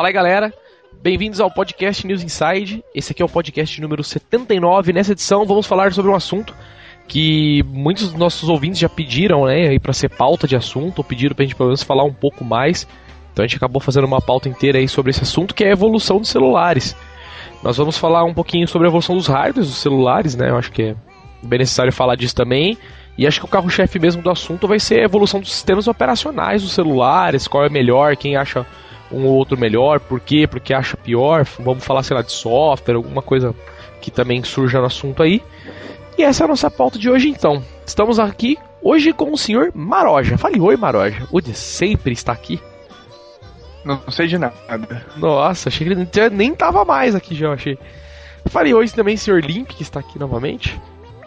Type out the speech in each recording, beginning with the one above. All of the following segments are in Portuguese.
Fala aí, galera. Bem-vindos ao podcast News Inside. Esse aqui é o podcast número 79. Nessa edição vamos falar sobre um assunto que muitos dos nossos ouvintes já pediram, né, aí para ser pauta de assunto, ou pediram pra gente pelo menos falar um pouco mais. Então a gente acabou fazendo uma pauta inteira aí sobre esse assunto, que é a evolução dos celulares. Nós vamos falar um pouquinho sobre a evolução dos hardwares dos celulares, né? Eu acho que é bem necessário falar disso também. E acho que o carro-chefe mesmo do assunto vai ser a evolução dos sistemas operacionais dos celulares, qual é melhor, quem acha um ou outro melhor, por quê, porque acha pior. Vamos falar, sei lá, de software, alguma coisa que também surja no assunto aí. E essa é a nossa pauta de hoje então. Estamos aqui hoje com o senhor Maroja. Fale oi, Maroja. O de sempre está aqui. Não sei de nada. Nossa, achei que ele nem tava mais aqui já, achei. Falei hoje também, senhor Limp, que está aqui novamente.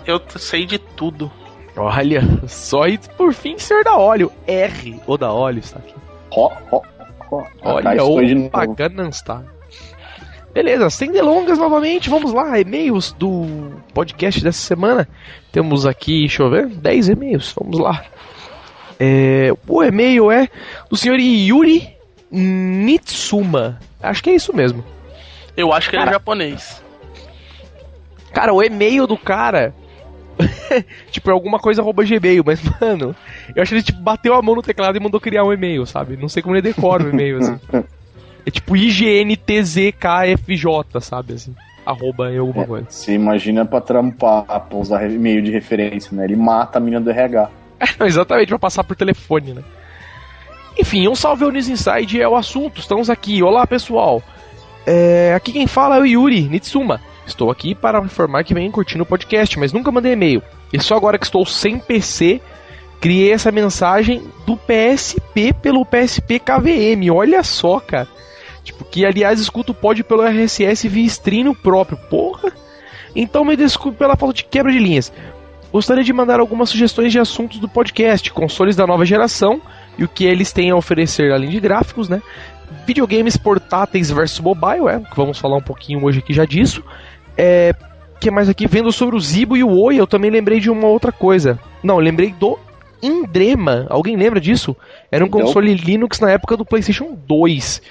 Eu sei de tudo. Olha, só e por fim, senhor da óleo. R, o da óleo está aqui. Ó, ó, ó. Olha, o Paganstar. Beleza, sem delongas novamente, vamos lá, e-mails do podcast dessa semana. Temos aqui, deixa eu ver, 10 e-mails, vamos lá. É, o e-mail é do senhor Yuri Nitsuma. Acho que é isso mesmo. Eu acho que cara, ele é japonês. Cara, o e-mail do cara tipo, é alguma coisa arroba gmail, mas, mano, eu acho que ele tipo, bateu a mão no teclado e mandou criar um e-mail, sabe? Não sei como ele decora o e-mail, assim. É tipo IGNTZKFJ, sabe? Assim, arroba em alguma é, coisa. Você imagina pra trampar, pra usar e-mail de referência, né? Ele mata a mina do RH. É, exatamente, pra passar por telefone, né? Enfim, um salve ao News Inside é o assunto. Estamos aqui. Olá, pessoal. É, aqui quem fala é o Yuri Nitsuma. Estou aqui para informar que venho curtindo o podcast, mas nunca mandei e-mail. E só agora que estou sem PC, criei essa mensagem do PSP pelo PSP KVM. Olha só, cara. Tipo, que aliás escuto o pod pelo RSS via stream próprio. Porra! Então me desculpe pela falta de quebra de linhas. Gostaria de mandar algumas sugestões de assuntos do podcast, consoles da nova geração e o que eles têm a oferecer além de gráficos, né? Videogames portáteis versus mobile, é, vamos falar um pouquinho hoje aqui já disso. É, que mais aqui? Vendo sobre o Zibo e o Oi, eu também lembrei de uma outra coisa. Não, lembrei do Indrema. Alguém lembra disso? Era um Não. console Linux na época do PlayStation 2.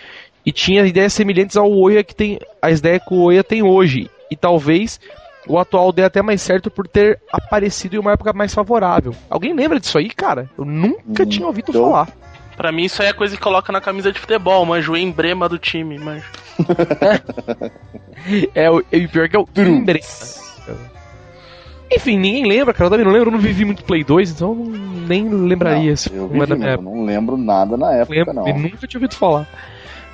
E tinha ideias semelhantes ao Oia que tem. As ideias que o Oia tem hoje. E talvez o atual dê até mais certo por ter aparecido em uma época mais favorável. Alguém lembra disso aí, cara? Eu nunca hum, tinha ouvido então... falar. Pra mim, isso aí é coisa que coloca na camisa de futebol, manjo o emblema do time, manjo. é, o, é, o pior que é o emblema. Enfim, ninguém lembra, cara. Eu também não lembro, eu não vivi muito Play 2, então nem lembraria. Não, eu, vivi, eu não lembro nada na época, lembro, não. Nunca tinha ouvido falar.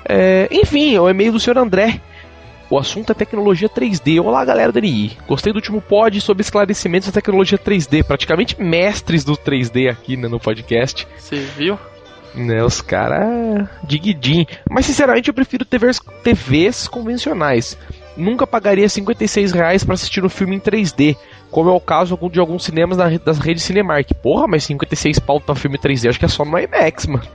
É, enfim, é o e-mail do senhor André. O assunto é tecnologia 3D. Olá, galera do NI. Gostei do último pod sobre esclarecimentos da tecnologia 3D. Praticamente mestres do 3D aqui né, no podcast. Você viu? Né, os caras. Diguidim. Mas sinceramente eu prefiro TVs, TVs convencionais. Nunca pagaria 56 reais pra assistir um filme em 3D. Como é o caso de alguns cinemas das redes Cinemark. Porra, mas 56 pau pra filme 3D, acho que é só no IMAX, mano.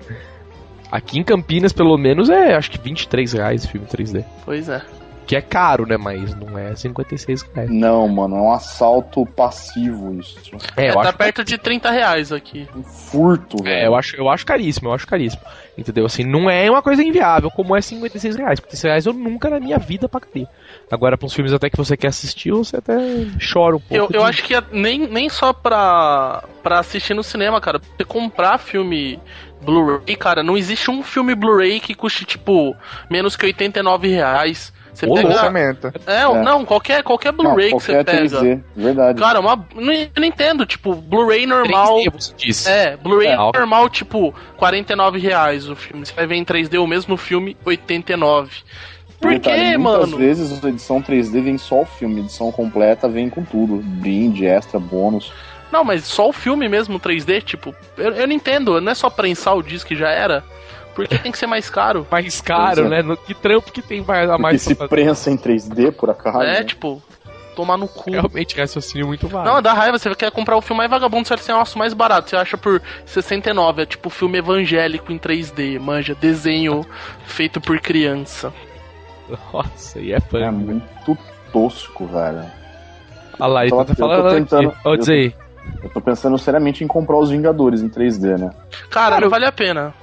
Aqui em Campinas, pelo menos, é acho que 23 reais filme 3D. Pois é. Que é caro, né? Mas não é 56 reais. Não, mano, é um assalto passivo isso. É, é tá perto que... de 30 reais aqui. Um furto, velho. É, eu acho, eu acho caríssimo, eu acho caríssimo. Entendeu? Assim, não é uma coisa inviável, como é 56 reais. 56 reais eu nunca na minha vida pagaria. Agora, para uns filmes até que você quer assistir, você até chora um pouco. Eu, de... eu acho que é nem, nem só pra, pra assistir no cinema, cara. Você comprar filme Blu-ray, cara, não existe um filme Blu-ray que custe, tipo, menos que 89 reais. Você pega. Lançamento. É, é, não, qualquer, qualquer Blu-ray que você pega. 3D, verdade. Cara, uma, não, não entendo, tipo, Blu-ray normal. 3D, você disse. É, Blu-ray é, normal, tipo, 49 reais o filme. Você vai ver em 3D o mesmo filme, 89. Por quê, mano? Muitas vezes a edição 3D vem só o filme, a edição completa vem com tudo. Brinde, extra, bônus. Não, mas só o filme mesmo 3D, tipo, eu, eu não entendo, não é só prensar o disco que já era. Por que tem que ser mais caro? Mais caro, é. né? No, que trampo que tem mais a mais se prensa em 3D, por acaso. É, né? tipo, tomar no cu. Realmente, raciocínio muito válido. Não, dá raiva, você quer comprar o filme mais vagabundo, você vai ser o mais barato. Você acha por 69, é tipo filme evangélico em 3D, manja, desenho feito por criança. Nossa, e é fã. É muito tosco, velho. Olha lá, ele tá falando tentando, dizer eu tô pensando seriamente em comprar os Vingadores em 3D, né? Cara, Cara não vale a pena.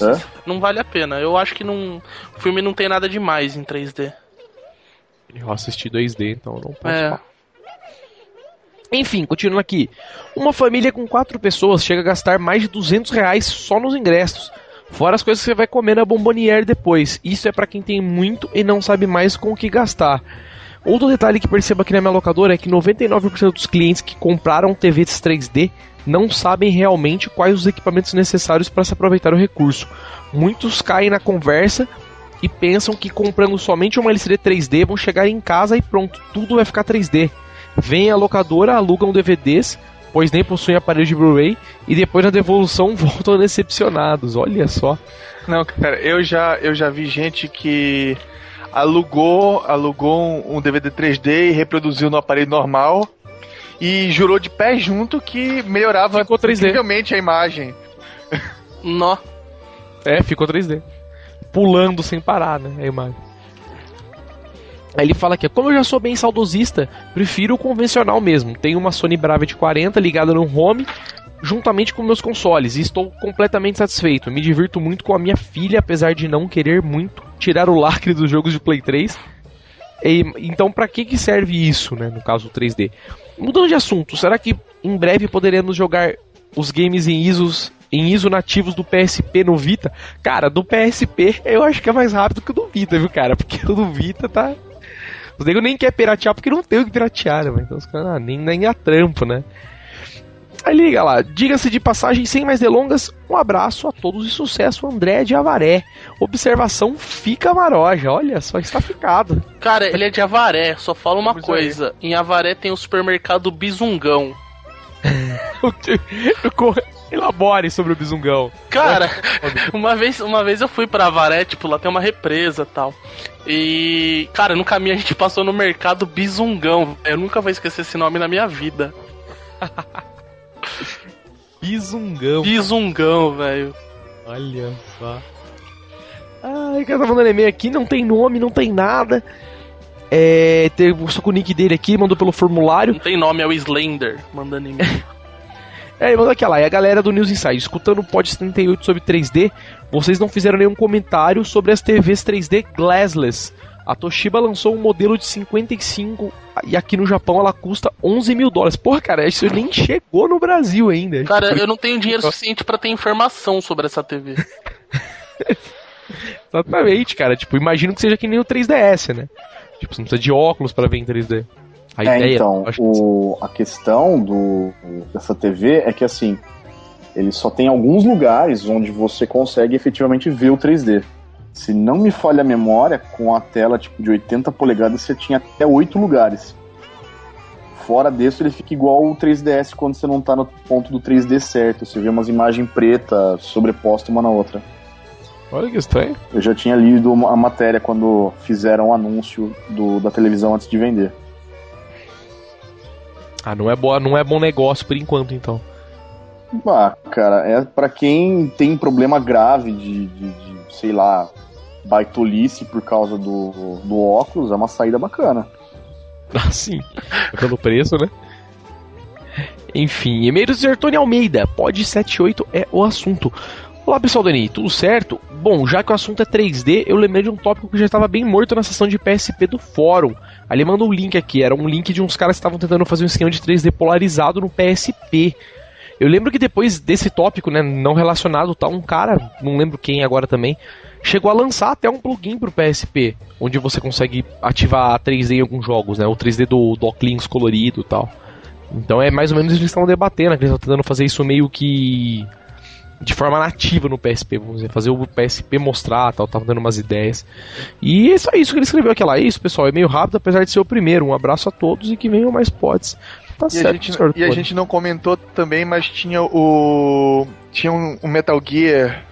Hã? Não vale a pena. Eu acho que não, o filme não tem nada demais em 3D. Eu assisti 2D, então não posso É. falar. Enfim, continuando aqui. Uma família com quatro pessoas chega a gastar mais de 200 reais só nos ingressos. Fora as coisas que você vai comer na Bomboniere depois. Isso é pra quem tem muito e não sabe mais com o que gastar. Outro detalhe que percebo aqui na minha locadora é que 99% dos clientes que compraram TVs 3D não sabem realmente quais os equipamentos necessários para se aproveitar o recurso. Muitos caem na conversa e pensam que comprando somente uma LCD 3D vão chegar em casa e pronto, tudo vai ficar 3D. Vem a locadora, alugam DVDs, pois nem possuem aparelho de Blu-ray, e depois na devolução voltam decepcionados. Olha só. Não, cara, eu já, eu já vi gente que alugou, alugou um, DVD 3D e reproduziu no aparelho normal e jurou de pé junto que melhorava Ficou 3D. incrivelmente a imagem. Nó. É, ficou 3D. Pulando sem parar, né? A imagem. Aí ele fala aqui, como eu já sou bem saudosista, prefiro o convencional mesmo. Tenho uma Sony Bravia de 40 ligada no home, juntamente com meus consoles, e estou completamente satisfeito. Me divirto muito com a minha filha, apesar de não querer muito tirar o lacre dos jogos de Play 3. E- então, pra que, que serve isso, né? No caso, o 3D. Mudando de assunto, será que em breve poderemos jogar os games em ISOs em ISO nativos do PSP no Vita? Cara, do PSP eu acho que é mais rápido que o do Vita, viu, cara? Porque o do Vita tá. Os nego nem quer piratear porque não tem o que piratear, né? Então os caras ah, nem, nem a trampo, né? Aí liga lá, diga-se de passagem, sem mais delongas, um abraço a todos e sucesso, André de Avaré. Observação fica maroja, olha só, está ficado. Cara, ele é de Avaré, só fala uma Pois é. coisa. Em Avaré tem o supermercado Bizungão. Elabore sobre o bisungão. Cara, uma vez, uma vez eu fui pra Avaré, tipo, lá tem uma represa e tal. E, cara, no caminho a gente passou no mercado Bizungão. Eu nunca vou esquecer esse nome na minha vida. Bisungão. Bizungão, velho. Olha só. Ai, o cara tá mandando e-mail aqui, não tem nome, não tem nada. É, tem só com o nick dele aqui, mandou pelo formulário. Não tem nome, é o Slender, mandando e-mail. É, ele mandou aqui lá, e a galera do News Inside, escutando o Pod 78 sobre 3D, vocês não fizeram nenhum comentário sobre as TVs 3D Glassless. A Toshiba lançou um modelo de 55 e aqui no Japão ela custa 11 mil dólares. Porra, cara, isso nem chegou no Brasil ainda. Cara, eu não tenho dinheiro suficiente pra ter informação sobre essa TV. Exatamente, cara. Tipo, imagino que seja que nem o 3DS, né? Tipo, você não precisa de óculos pra ver em 3D. A É, ideia, então, o, a questão do, dessa TV é que assim, ele só tem alguns lugares onde você consegue efetivamente ver o 3D. Se não me falha a memória, com a tela tipo de 80 polegadas você tinha até 8 lugares. Fora desse, ele fica igual o 3DS quando você não tá no ponto do 3D certo. Você vê umas imagens pretas sobrepostas uma na outra. Olha que estranho. Eu já tinha lido a matéria quando fizeram o anúncio do, da televisão antes de vender. Ah, não é, boa, não é bom negócio por enquanto, então. Ah, cara, é pra quem tem problema grave de, de, sei lá, baitolice por causa do, do óculos, é uma saída bacana. Ah, sim. Pelo preço, né? Enfim, e-mail do Zertone Almeida. Pod 78 é o assunto. Olá, pessoal Dani, tudo certo? Bom, já que o assunto é 3D, eu lembrei de um tópico que já estava bem morto na sessão de PSP do fórum. Ali mandou um link aqui, era um link de uns caras que estavam tentando fazer um esquema de 3D polarizado no PSP. Eu lembro que depois desse tópico, né, não relacionado, tá um cara, não lembro quem agora também, chegou a lançar até um plugin pro PSP, onde você consegue ativar 3D em alguns jogos, né, o 3D do Docklings colorido e tal. Então é mais ou menos eles estavam debatendo, né, eles estão tentando fazer isso meio que de forma nativa no PSP, vamos dizer, fazer o PSP mostrar, tal, tava dando umas ideias. E é só isso que ele escreveu aqui lá. É isso, pessoal, é meio rápido, apesar de ser o primeiro. Um abraço a todos e que venham mais pods. Tá E a, certo, gente, senhor e a gente não comentou também, mas tinha o. Tinha um, um Metal Gear.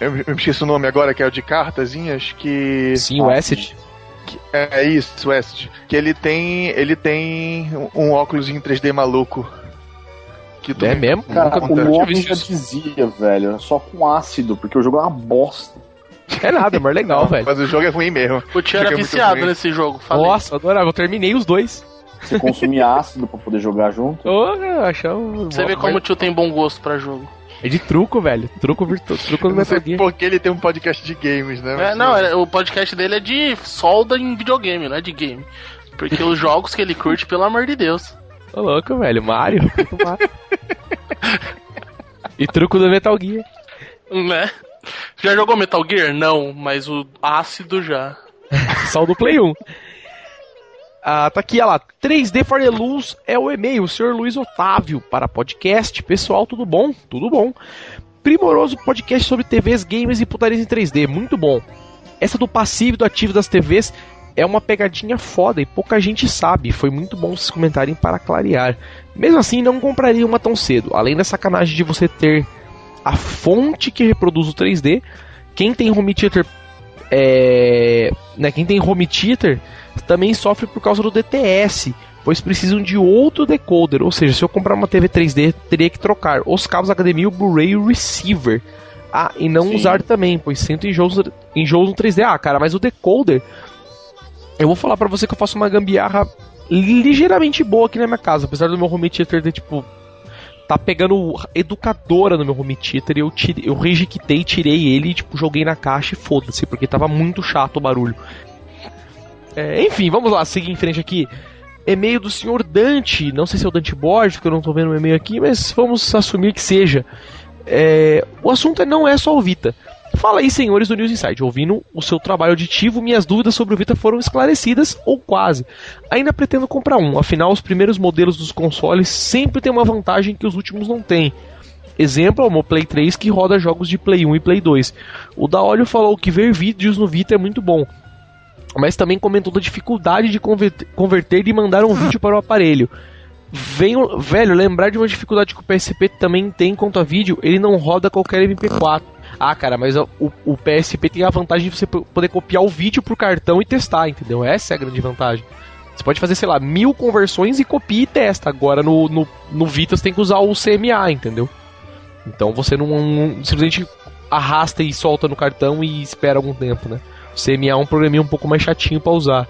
Eu, eu me esqueci o nome agora, que é o de cartazinhas, que. Sim, o Acid. É é isso, o Acid. Que ele tem. Ele tem um óculos em 3D maluco. Que tu É mesmo? Cara, Nunca o visto já dizia, velho, só com ácido, porque o jogo é uma bosta. É nada, é mais legal, Não, velho. Mas o jogo é ruim mesmo. O tio era é viciado nesse jogo, falei. Nossa, eu adorava. Eu terminei os dois. Você consumir ácido pra poder jogar junto. Oh, eu achava... Você vê como o tio tem bom gosto pra jogo. É de truco, velho. Truco virtual. Truco do Não sei Metal Gear. porque ele tem um podcast de games, né? É, não, é- o podcast dele é de solda em videogame, não é de game. Porque os jogos que ele curte, pelo amor de Deus. Ô louco, velho. Mario. E truco do Metal Gear. Né? Já jogou Metal Gear? Não, mas o ácido já. Só o do Play 1. Ah, tá aqui, olha lá. 3D for the Luz é o e-mail, senhor Luiz Otávio, para podcast. Pessoal, tudo bom? Tudo bom. Primoroso podcast sobre TVs, games e putarias em 3D, muito bom. Essa do passivo e do ativo das TVs é uma pegadinha foda e pouca gente sabe. Foi muito bom vocês comentarem para clarear. Mesmo assim, não compraria uma tão cedo. Além da sacanagem de você ter a fonte que reproduz o 3D, quem tem home theater é, né, quem tem home theater também sofre por causa do DTS, pois precisam de outro decoder. Ou seja, se eu comprar uma TV 3D, teria que trocar os cabos HDMI, o Blu-ray e o receiver. Ah, e não Sim. usar também, pois sinto enjoos, enjoos no 3D. Ah, cara, mas o decoder. Eu vou falar pra você que eu faço uma gambiarra ligeiramente boa aqui na minha casa, apesar do meu home theater ter tipo tá pegando educadora no meu home theater e eu, tirei, eu rejequitei, tirei ele tipo, joguei na caixa e foda-se, porque tava muito chato o barulho. É, enfim, vamos lá, seguir em frente aqui. E-mail do senhor Dante, não sei se é o Dante Borges, porque eu não tô vendo o e-mail aqui, mas vamos assumir que seja. É, o assunto não é só o Vita. Fala aí, senhores do News Insight. Ouvindo o seu trabalho auditivo, minhas dúvidas sobre o Vita foram esclarecidas, ou quase. Ainda pretendo comprar um, afinal, os primeiros modelos dos consoles sempre têm uma vantagem que os últimos não têm. Exemplo é o meu Play 3 que roda jogos de Play 1 e Play 2. O Daolio falou que ver vídeos no Vita é muito bom, mas também comentou da dificuldade de converter, e mandar um vídeo para o aparelho. Venho, velho, lembrar de uma dificuldade que o PSP também tem quanto a vídeo, ele não roda qualquer MP4. Ah, cara, mas o, o PSP tem a vantagem de você po- poder copiar o vídeo pro cartão e testar, entendeu? Essa é a grande vantagem. Você pode fazer, sei lá, mil conversões e copia e testa. Agora no, no, no Vita você tem que usar o CMA, entendeu? Então você não, não- simplesmente arrasta e solta no cartão e espera algum tempo, né? O CMA é um programinha um pouco mais chatinho pra usar.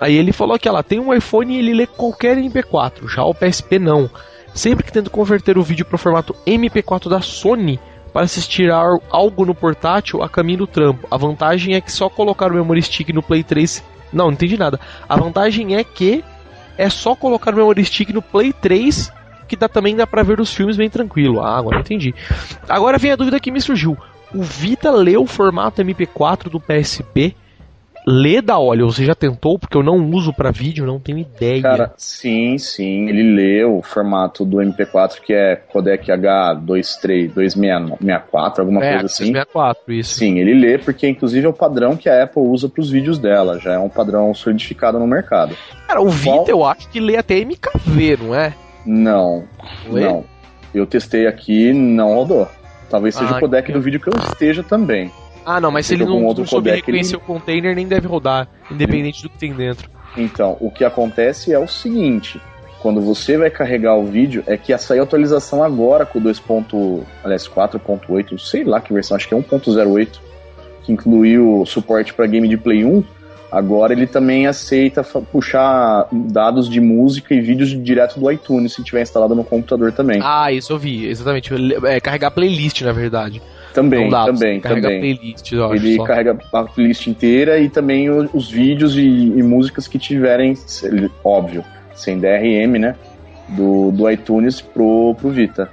Aí ele falou que ela tem um iPhone e ele lê qualquer MP4, já o PSP não. Sempre que tento converter o vídeo para o formato MP4 da Sony para assistir algo no portátil a caminho do trampo. A vantagem é que só colocar o memory stick no Play 3. Não, não entendi nada. A vantagem é que é só colocar o memory stick no Play 3 que dá também dá pra ver os filmes bem tranquilo. Ah, agora entendi. Agora vem a dúvida que me surgiu. O Vita lê o formato MP4 do PSP? Lê da olha, você já tentou? Porque eu não uso pra vídeo, não tenho ideia. Cara, sim, sim, ele lê o formato do MP4 que é codec H23264, alguma é, coisa assim. 64, isso. Sim, ele lê porque inclusive é o padrão que a Apple usa para os vídeos dela, já é um padrão solidificado no mercado. Cara, o Vita Qual- eu acho que lê até MKV, não é? Não, Lê? não. Eu testei aqui, não rodou. Talvez seja Ah, o codec que- do vídeo que eu esteja também. Ah, não, mas se ele não, outro não souber codec, ele- reconhecer o container, nem deve rodar, independente do que tem dentro. Então, o que acontece é o seguinte: quando você vai carregar o vídeo, é que ia sair a atualização agora com o 2. ponto- aliás, 4.8, sei lá que versão, acho que é 1.08, que incluiu suporte para game de Play 1. Agora ele também aceita puxar dados de música e vídeos direto do iTunes se tiver instalado no computador também. Ah, isso eu vi, exatamente. É, carregar playlist, na verdade. Também, dá, também, carregar também. playlist, eu acho. Ele só. carrega a playlist inteira e também os vídeos e, e músicas que tiverem, óbvio, sem DRM, né? Do, do iTunes pro, pro Vita.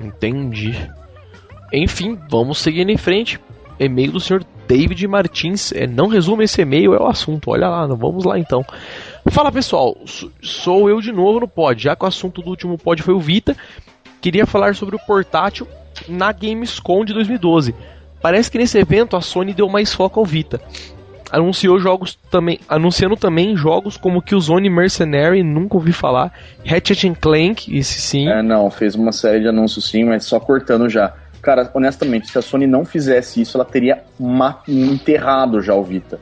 Entendi. Enfim, vamos seguindo em frente. E-mail do senhor David Martins. É, não resume esse e-mail, é o assunto. Olha lá, vamos lá então. Fala pessoal, sou- sou eu de novo no pod. Já que o assunto do último pod foi o Vita, queria falar sobre o portátil na Gamescom de 2012. Parece que nesse evento a Sony deu mais foco ao Vita. Anunciou jogos também, anunciando também jogos como Killzone Mercenary, nunca ouvi falar, Ratchet Clank, esse sim. É, não, fez uma série de anúncios sim, mas só cortando já. Cara, honestamente, se a Sony não fizesse isso, ela teria enterrado já o Vita.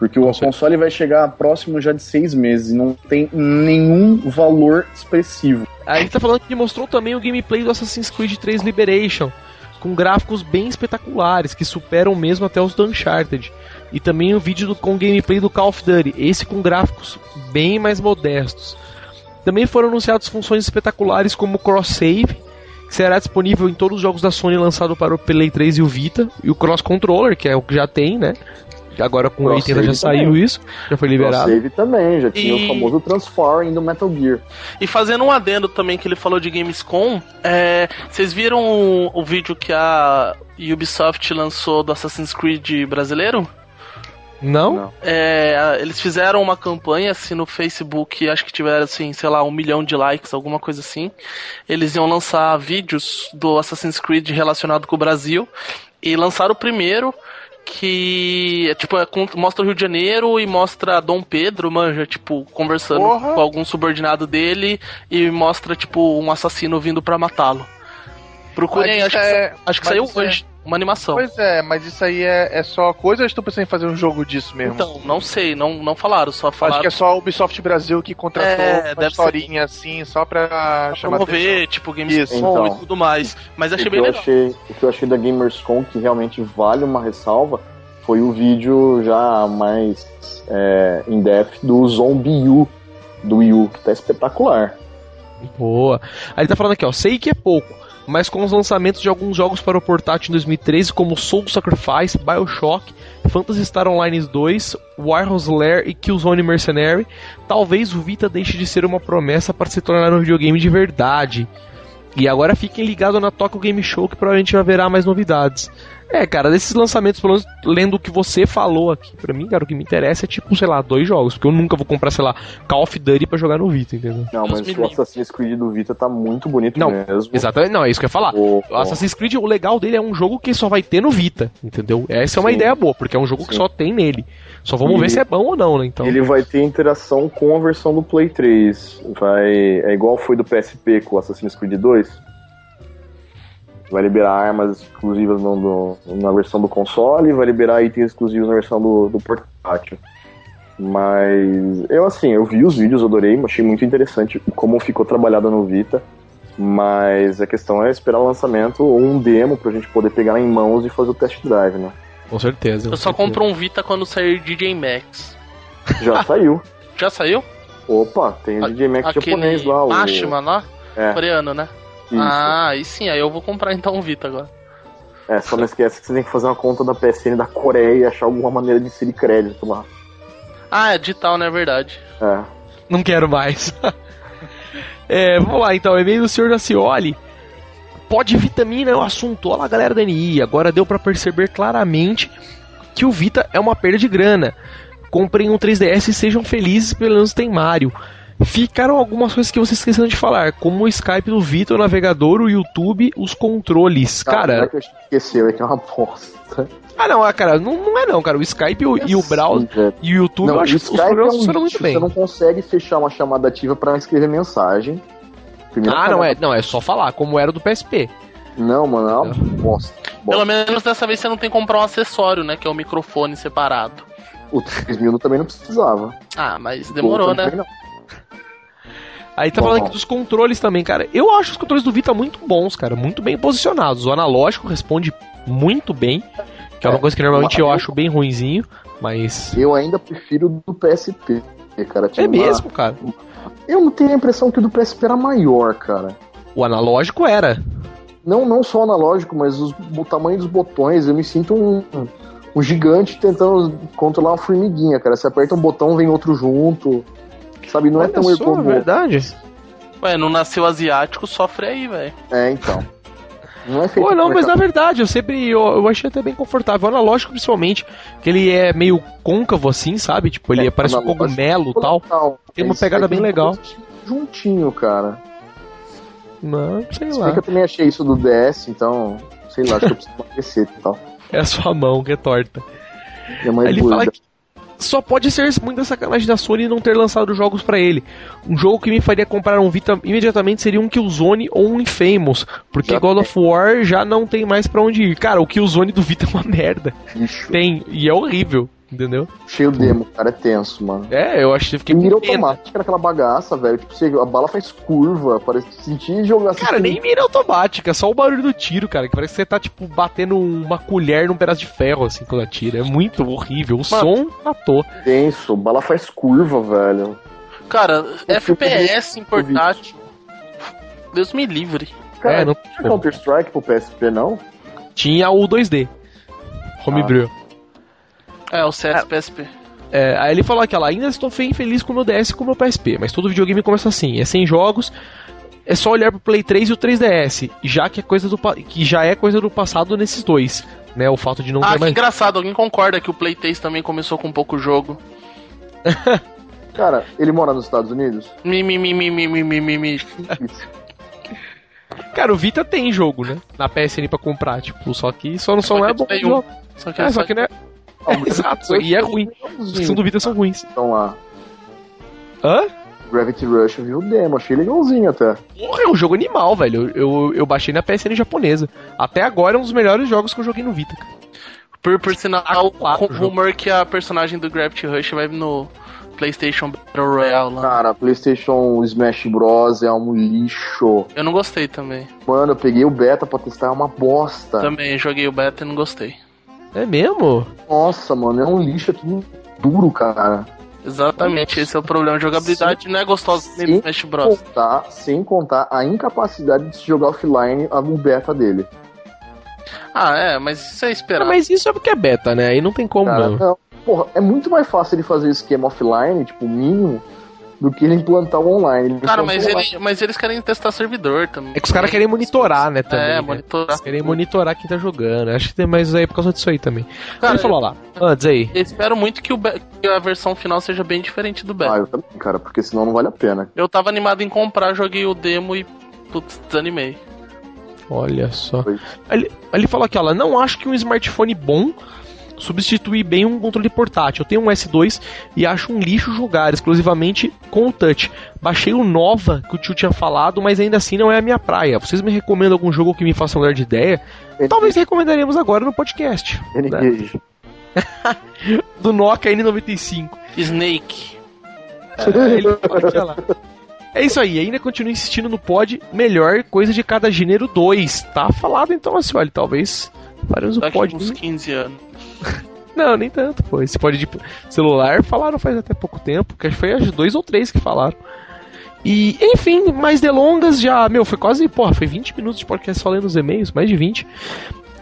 Porque o console vai chegar próximo já de seis meses e não tem nenhum valor expressivo. Aí ele tá falando que mostrou também o gameplay do Assassin's Creed 3 Liberation, com gráficos bem espetaculares, que superam mesmo até os do Uncharted. E também o vídeo do- com gameplay do Call of Duty, esse com gráficos bem mais modestos. Também foram anunciadas funções espetaculares como Cross Save, que será disponível em todos os jogos da Sony lançado para o Play 3 e o Vita, e o Cross Controller, que é o que já tem, né? Agora com o Cross 80 já saiu também. isso, já foi liberado. Save também, já tinha E- o famoso Transform do Metal Gear. E fazendo um adendo também que ele falou de Gamescom, é, vocês viram o, o vídeo que a Ubisoft lançou do Assassin's Creed brasileiro? Não? Não. É, eles fizeram uma campanha assim no Facebook, acho que tiveram assim, sei lá, um milhão de likes, alguma coisa assim. Eles iam lançar vídeos do Assassin's Creed relacionado com o Brasil e lançaram o primeiro que é, tipo é, mostra o Rio de Janeiro e mostra Dom Pedro, manja, tipo conversando Porra. com algum subordinado dele e mostra tipo um assassino vindo pra matá-lo. Procurem, acho, isso que, é- acho que saiu é- hoje uma animação. Pois é, mas isso aí é, é só coisa ou estou pensando em fazer um jogo disso mesmo? Então, não sei, não, não falaram, só falaram. Acho que é só a Ubisoft Brasil que contratou É, uma historinha assim, só pra chamar promover, tipo, Gamescom. Então. e tudo mais. Mas achei bem legal. achei, o que eu achei da Gamerscom que realmente vale uma ressalva foi o vídeo já mais é, in-depth do Zombie U, do Wii U, que tá espetacular. Boa. Aí ele tá falando aqui, ó, sei que é pouco, mas com os lançamentos de alguns jogos para o portátil em 2013, como Soul Sacrifice, Bioshock, Phantasy Star Online 2, Warhouse Lair e Killzone Mercenary, talvez o Vita deixe de ser uma promessa para se tornar um videogame de verdade. E agora fiquem ligados na Tokyo Game Show que provavelmente haverá mais novidades. É, cara, desses lançamentos, pelo menos lendo o que você falou aqui, pra mim, cara, o que me interessa é tipo, sei lá, dois jogos, porque eu nunca vou comprar, sei lá, Call of Duty pra jogar no Vita, entendeu? Não, mas o Assassin's Creed do Vita tá muito bonito Não, mesmo. Exatamente, não, é isso que eu ia falar. O, O Assassin's Creed, o legal dele é um jogo que só vai ter no Vita, entendeu? Essa é uma Sim. ideia boa, porque é um jogo que Sim. só tem nele. Só vamos E- ver se é bom ou não, né? Então, Ele vai ter interação com a versão do Play 3. Vai, é igual foi do PSP com o Assassin's Creed 2. Vai liberar armas exclusivas no- no- na versão do console e vai liberar itens exclusivos na versão do, do portátil. Mas eu assim, eu vi os vídeos, adorei, achei muito interessante como ficou trabalhado no Vita. Mas a questão é esperar o lançamento ou um demo pra gente poder pegar em mãos e fazer o test drive, né? com certeza. Eu só compro um Vita quando sair DJ Max. Já saiu. Já saiu? Opa, tem o DJ Max japonês lá. O... Mashima lá? É. Coreano, né? Isso. Ah, aí sim, aí eu vou comprar então um Vita agora. É, só não esquece que você tem que fazer uma conta da PSN da Coreia e achar alguma maneira de inserir crédito lá. Ah, é digital, não é verdade. É. Não quero mais. é, vamos lá então, e-mail do senhor Dacioli. Pode vitamina é o assunto. Olá, galera da NI. Agora deu pra perceber claramente que o Vita é uma perda de grana. Comprem um 3DS e sejam felizes, pelo menos tem Mario. Ficaram algumas coisas que vocês esqueceram de falar, como o Skype do Vita, o navegador, o YouTube, os controles. não é Cara, que a gente esqueceu, é que é uma bosta. ah não, ah, cara, não, não é não, cara. O Skype e o, e o browser Sim, e o YouTube, Não, eu acho que os Skype é programas um funcionam muito bem. Você não consegue fechar uma chamada ativa pra escrever mensagem. Primeira Ah, não é, parada. não, é só falar, como era do PSP. Não, mano, é uma bosta. Pelo menos dessa vez você não tem que comprar um acessório, né? Que é o microfone separado. O 3000 também não precisava. Ah, mas demorou, né? não. Aí tá Bom, falando aqui dos controles também, cara. Eu acho os controles do Vita muito bons, cara, muito bem posicionados. O analógico responde muito bem, que é uma É, coisa que normalmente eu eu- acho bem ruinzinho, mas Eu ainda prefiro do PSP, cara. Tinha é uma- mesmo, cara. Eu não tenho a impressão que o do PSP era maior, cara. O analógico era. Não, não só o analógico, mas os- o tamanho dos botões. Eu me sinto um, um gigante tentando controlar uma formiguinha, cara. Você aperta um botão, vem outro junto. Sabe, não é Olha tão só, ergonomô. verdade. Ué, não nasceu asiático, sofre aí, velho. É, então. Não é feito Pô, não, mas na verdade, eu sempre eu, eu achei até bem confortável. O analógico, principalmente, que ele é meio côncavo assim, sabe? Tipo, ele É, parece um cogumelo e tal. Não, Tem uma pegada aqui bem é legal. Juntinho, cara. Não, sei Se lá. eu também achei isso do DS, então, sei lá, acho que eu preciso emagrecer e tal. É a sua mão que é torta. Minha mãe Aí é ele fala que só pode ser muita sacanagem da Sony não ter lançado jogos pra ele. Um jogo que me faria comprar um Vita imediatamente seria um Killzone ou um Infamous, porque Já God tem. of War já não tem mais pra onde ir. Cara, o Killzone do Vita é uma merda. Tem, e é horrível, entendeu? Cheio demo, cara, é tenso, mano. É, eu achei fiquei E mira automática naquela bagaça, velho. Tipo, você, a bala faz curva, parece que sentir jogar Cara, nem mira automática, só o barulho do tiro, cara. Que parece que você tá, tipo, batendo uma colher num pedaço de ferro, assim, quando atira. É muito horrível. O som matou. tenso, bala faz curva, velho. Cara, FPS em portátil. Deus me livre. Cara, É, não- não tinha Counter-Strike pro PSP, não? Tinha o 2D. Homebrew. É, o CS é. PSP. É, aí ele falou aquela, ainda estou infeliz com o meu DS e com o meu PSP, mas todo videogame começa assim, é sem jogos, é só olhar pro Play 3 e o 3DS, já que é coisa do que já é coisa do passado nesses dois, né? O fato de não ah, ter mais... engraçado, alguém concorda que o Play 3 também começou com pouco jogo. Cara, ele mora nos Estados Unidos? Mimi. mi, mi, mi, mi, mi, mi, mi. Cara, o Vita tem jogo, né? Na PSN pra comprar, tipo, só que só não só, não é bom. Jogo. Só que, é, só que não é, Exato, e é ruim. Os que são do Vita são ruins. Então lá, Hã? Gravity Rush, eu vi o demo, achei legalzinho até. Porra, é um jogo animal, velho. Eu, eu baixei na PSN japonesa. Até agora é um dos melhores jogos que eu joguei no Vita. cara. Por, por sinal, Ah, quatro o rumor que a personagem do Gravity Rush vai no PlayStation Battle Royale lá. Cara, PlayStation Smash Bros. é um lixo. Eu não gostei também. Mano, eu peguei o beta pra testar, é uma bosta. Também joguei o beta e não gostei. É mesmo? Nossa, mano, é um lixo, é tudo duro, cara. Exatamente, esse é o problema. A jogabilidade não é gostosa Sim. Smash Bros. Contar, sem contar a incapacidade de se jogar offline a beta dele. Ah, é, mas isso é Ah, esperado. mas isso é porque é beta, né? Aí não tem como, Cara, não. não. Porra, é muito mais fácil ele fazer o esquema offline, tipo, mínimo, do que ele implantar o online. Ele Cara, mas, ele, mas eles querem testar servidor também. É que os caras querem monitorar, né, também. É, né? monitorar. Eles querem monitorar quem tá jogando. Acho que tem mais aí por causa disso aí também. Cara, Ele falou lá. Diz aí. Eu espero muito que, que a versão final seja bem diferente do beta. Ah, eu também, cara, porque senão não vale a pena. Eu tava animado em comprar, joguei o demo e putz, desanimei. Olha só. Ele, ele falou aqui, ó. Não acho que um smartphone bom substitui bem um controle portátil. Eu tenho um S2 e acho um lixo jogar exclusivamente com o touch. Baixei o Nova, que o tio tinha falado, mas ainda assim não é a minha praia. Vocês me recomendam algum jogo que me faça mudar de ideia? Talvez recomendaremos agora no podcast. N-Gage. Do Nokia N95. Snake. É, ele fala lá. É isso aí, ainda continua insistindo no pod, melhor coisa de cada gênero 2. Tá falado então assim, olha, talvez faremos o pod. uns 15 anos. Não, nem tanto, pô. Esse pod de celular falaram faz até pouco tempo, que acho que foi as dois ou três que falaram. E, enfim, mais delongas já, meu, foi quase, porra, foi 20 minutos de podcast falando nos e-mails, mais de 20.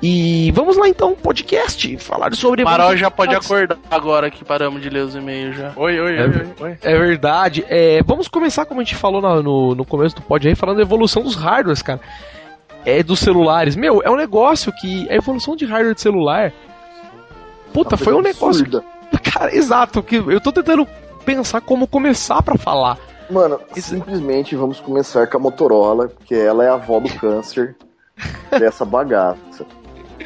E vamos lá então, podcast, falar sobre. Marol já pode acordar agora que paramos de ler os e-mails já. Oi, oi, É. oi, oi, oi. É verdade. É, vamos começar, como a gente falou na- no, no começo do pod aí, falando da evolução dos hardwares, cara. É dos celulares. Meu, é um negócio que. A evolução de hardware de celular. Puta, foi um negócio. Absurda. Cara, exato. Que eu tô tentando pensar como começar pra falar. Mano, Isso- simplesmente vamos começar com a Motorola, porque ela é a avó do câncer dessa bagaça.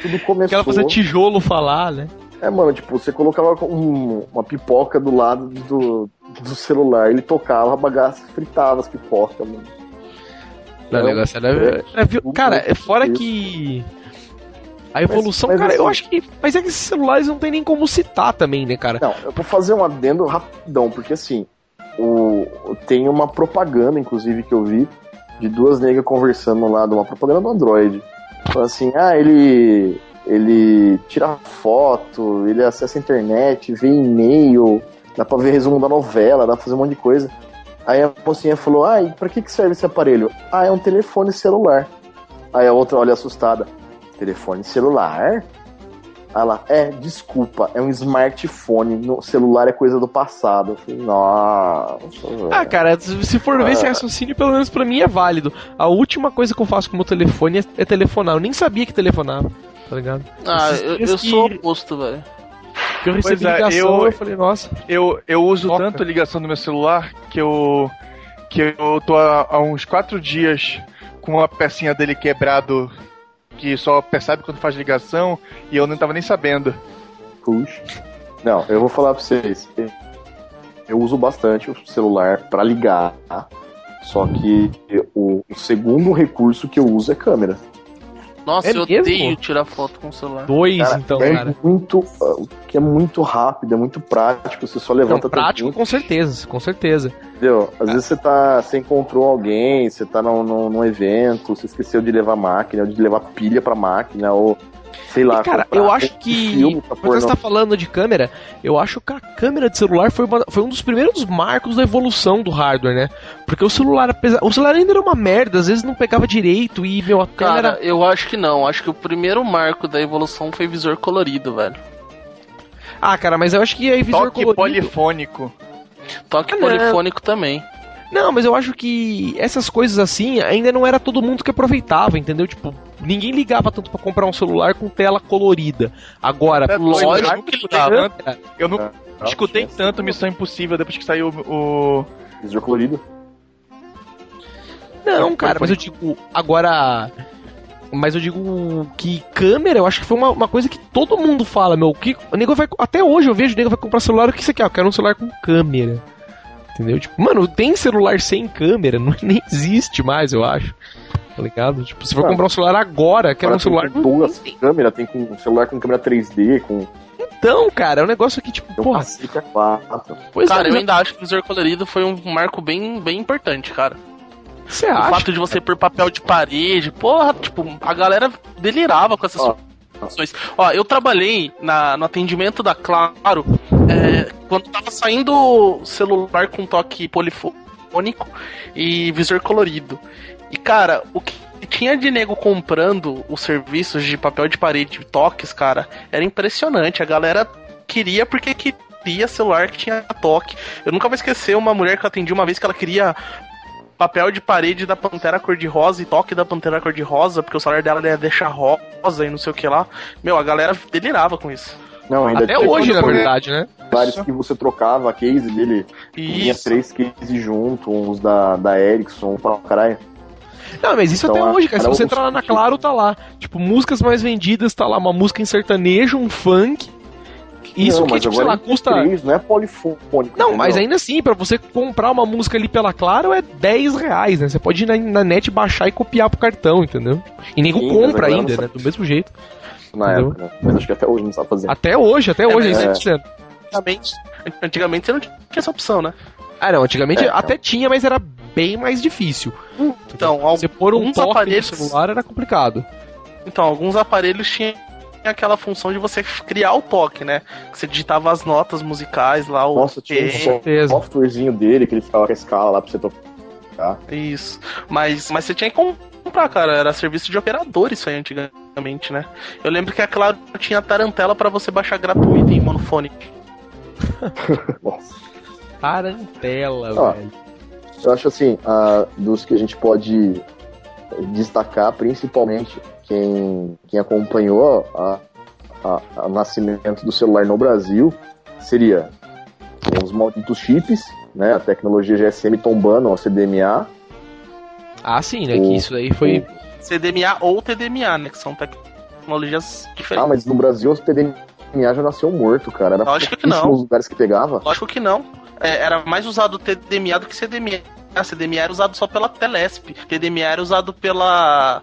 Tudo Que começou. ela fazer tijolo falar, né? É, mano, tipo, você colocava um- uma pipoca do lado do, do celular, ele tocava, a bagaça fritava as pipocas, mano. Não, o negócio era, é. era vi- Cara, é fora Isso. que. A evolução, mas cara, eu assim- acho que. Mas é que esses celulares não tem nem como citar também, né, cara? Não, eu vou fazer um adendo rapidão, porque assim, o, tem uma propaganda, inclusive, que eu vi, de duas negras conversando lá, de uma propaganda do Android. Falando assim, ah, ele. ele tira foto, ele acessa a internet, vê e-mail, dá pra ver resumo da novela, dá pra fazer um monte de coisa. Aí a mocinha falou, ah, e pra que, que serve esse aparelho? Ah, é um telefone celular. Aí a outra olha assustada, telefone celular? Ah lá, é, desculpa, é um smartphone, no celular é coisa do passado. Eu falei, nossa, velho. Ah, cara, se for ver esse Ah. raciocínio, pelo menos pra mim é válido. A última coisa que eu faço com o meu telefone é, é telefonar. Eu nem sabia que telefonava, tá ligado? Ah, Esses eu, eu que- sou oposto, velho. Que eu recebi Pois é, ligação, eu... eu- falei, nossa. Eu, eu uso Toca. tanto a ligação do meu celular que eu. que eu tô há, há uns quatro dias com uma pecinha dele quebrado que só percebe quando faz ligação e eu não tava nem sabendo. Puxa. Não, eu vou falar pra vocês. Eu uso bastante o celular pra ligar, tá? Só que o, o segundo recurso que eu uso é câmera. Nossa, É eu mesmo? odeio tirar foto com o celular. Dois, Cara, então, é cara. muito, que é muito rápido, é muito prático. Você só Não, levanta prático, teu com certeza, com certeza. Entendeu? Às vezes você tá, você encontrou alguém, você tá num, num, num evento, você esqueceu de levar máquina, ou de levar pilha pra máquina, ou Sei lá. E, cara, eu acho que. filme Quando você tá falando de câmera, eu acho que a câmera de celular foi, uma- foi um dos primeiros marcos da evolução do hardware, né? Porque o celular, apesar, o celular ainda era uma merda, às vezes não pegava direito e, meu, a câmera. Cara, eu acho que não. Acho que o primeiro marco da evolução foi visor colorido, velho. Ah, cara, mas eu acho que aí visor Toque colorido. polifônico. Toque Ah, polifônico também. Não, mas eu acho que essas coisas assim ainda não era todo mundo que aproveitava, entendeu? Tipo, ninguém ligava tanto pra comprar um celular com tela colorida. Agora, É lógico eu que escutei ligava. tanto- Eu não Ah, escutei tanto sim, Missão Impossível depois que saiu o. Visor colorido. Não, cara, mas eu digo, agora. Mas eu digo que câmera, eu acho que foi uma, uma coisa que todo mundo fala, meu. Que, o nego vai, até hoje eu vejo o nego vai comprar celular, o que você quer? Eu quero um celular com câmera. Entendeu? Tipo, mano, tem celular sem câmera, não, nem existe mais, eu acho. Tá ligado? Tipo, se for Ah. comprar um celular agora, quero um tem celular. com duas câmeras, tem com um celular com câmera 3D, com Então, cara, é um negócio que, tipo, tem um porra, cacete a quatro. pois Cara, é, eu mas ainda acho que o visor colorido foi um marco bem, bem importante, cara. você O acha? fato de você pôr papel de parede, porra, tipo, a galera delirava com essas Ó. soluções. Ó, eu trabalhei na, no atendimento da Claro é, quando tava saindo celular com toque polifônico e visor colorido. E, cara, o que tinha de nego comprando os serviços de papel de parede e toques, cara, era impressionante. A galera queria porque queria celular que tinha toque. Eu nunca vou esquecer uma mulher que eu atendi uma vez que ela queria papel de parede da Pantera cor-de-rosa e toque da Pantera cor-de-rosa, porque o celular dela ia deixar rosa e não sei o que lá. Meu, a galera delirava com isso. Não, ainda Até tinha hoje, na verdade, né? Vários que você trocava a case dele, vinha Isso. três cases junto, uns da, da Ericsson, pra caralho. Não, mas isso Então, até hoje, cara. Se você entrar lá na Claro, tá lá. Tipo, músicas mais vendidas, tá lá uma música em sertanejo, um funk. Isso não, que, mas tipo, sei agora lá, é custa. não é polifônico. Não, mas ainda assim, pra você comprar uma música ali pela Claro é 10 reais, né? Você pode ir na, na net baixar e copiar pro cartão, entendeu? E nego Sim, compra ainda, não né? Do mesmo jeito. Na entendeu? época, né? Mas acho que até hoje não sabe fazer. Até hoje, até hoje ainda é- tá sendo. Antigamente, antigamente você não tinha essa opção, né? Ah, não, antigamente É, até tinha, mas era bem mais difícil. Então, Você pôr um toque aparelhos- no celular era complicado. Então, alguns aparelhos tinham aquela função de você criar o toque, né? Que você digitava as notas musicais lá, o Nossa, tinha um softwarezinho dele que ele ficava com a escala lá pra você tocar. Isso. Mas, mas você tinha que comprar, cara. Era serviço de operador isso aí antigamente, né? Eu lembro que a Claro tinha tarantela pra você baixar gratuito em monofone. Nossa. Tarantela, Ó, velho. Eu acho assim, ah, dos que a gente pode destacar, principalmente quem, quem acompanhou a, a- a- o nascimento do celular no Brasil, seria os malditos chips, né? A tecnologia GSM tombando ao CDMA. Ah, sim, né? O- Que isso aí foi. CDMA ou TDMA, né? Que são tecnologias Ah, diferentes. mas no Brasil o CDMA já nasceu morto, cara. Era Lógico que não. lugares que pegava. Lógico que não. É, era mais usado TDMA do que CDMA. A CDMA era usado só pela Telesp. TDMA era usado pela.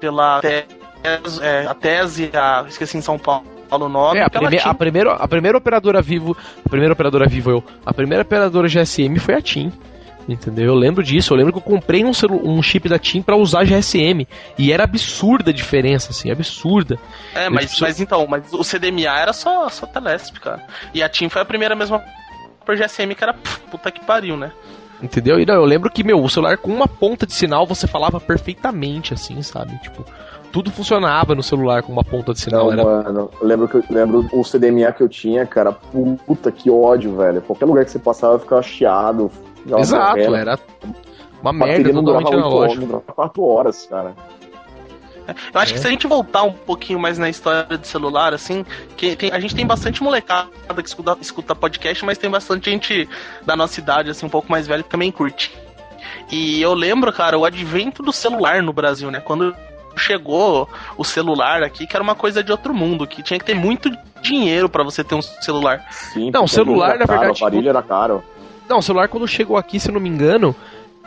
pela. É, a tese, a, esqueci em São Paulo o nome. É, a, prime- a primeira, a primeira operadora vivo. A primeira operadora vivo eu. A primeira operadora GSM foi a TIM. Entendeu? Eu lembro disso. Eu lembro que eu comprei um, um chip da TIM pra usar GSM. E era absurda a diferença, assim, absurda. É, mas, mas então, mas o CDMA era só, só Telesp, cara. E a TIM foi a primeira mesma por GSM que era puta que pariu, né? Entendeu? E não, eu lembro que, meu, o celular com uma ponta de sinal você falava perfeitamente, assim, sabe? Tipo, tudo funcionava no celular com uma ponta de sinal. Não, era... mano, eu lembro, que eu lembro o CDMA que eu tinha, cara, puta que ódio, velho. Qualquer lugar que você passava ficava chiado. ficava Exato, era uma merda totalmente 8 horas, analógica. durava 4 horas, cara. Eu acho É. que se a gente voltar um pouquinho mais na história do celular, assim, que tem- a gente tem bastante molecada que escuta, escuta podcast, mas tem bastante gente da nossa idade, assim, um pouco mais velha que também curte. E eu lembro, cara, o advento do celular no Brasil, né? Quando chegou o celular aqui, que era uma coisa de outro mundo, que tinha que ter muito dinheiro pra você ter um celular. Sim, Não, porque celular, era na caro, verdade, O aparelho era caro. Não, o celular quando chegou aqui, se eu não me engano,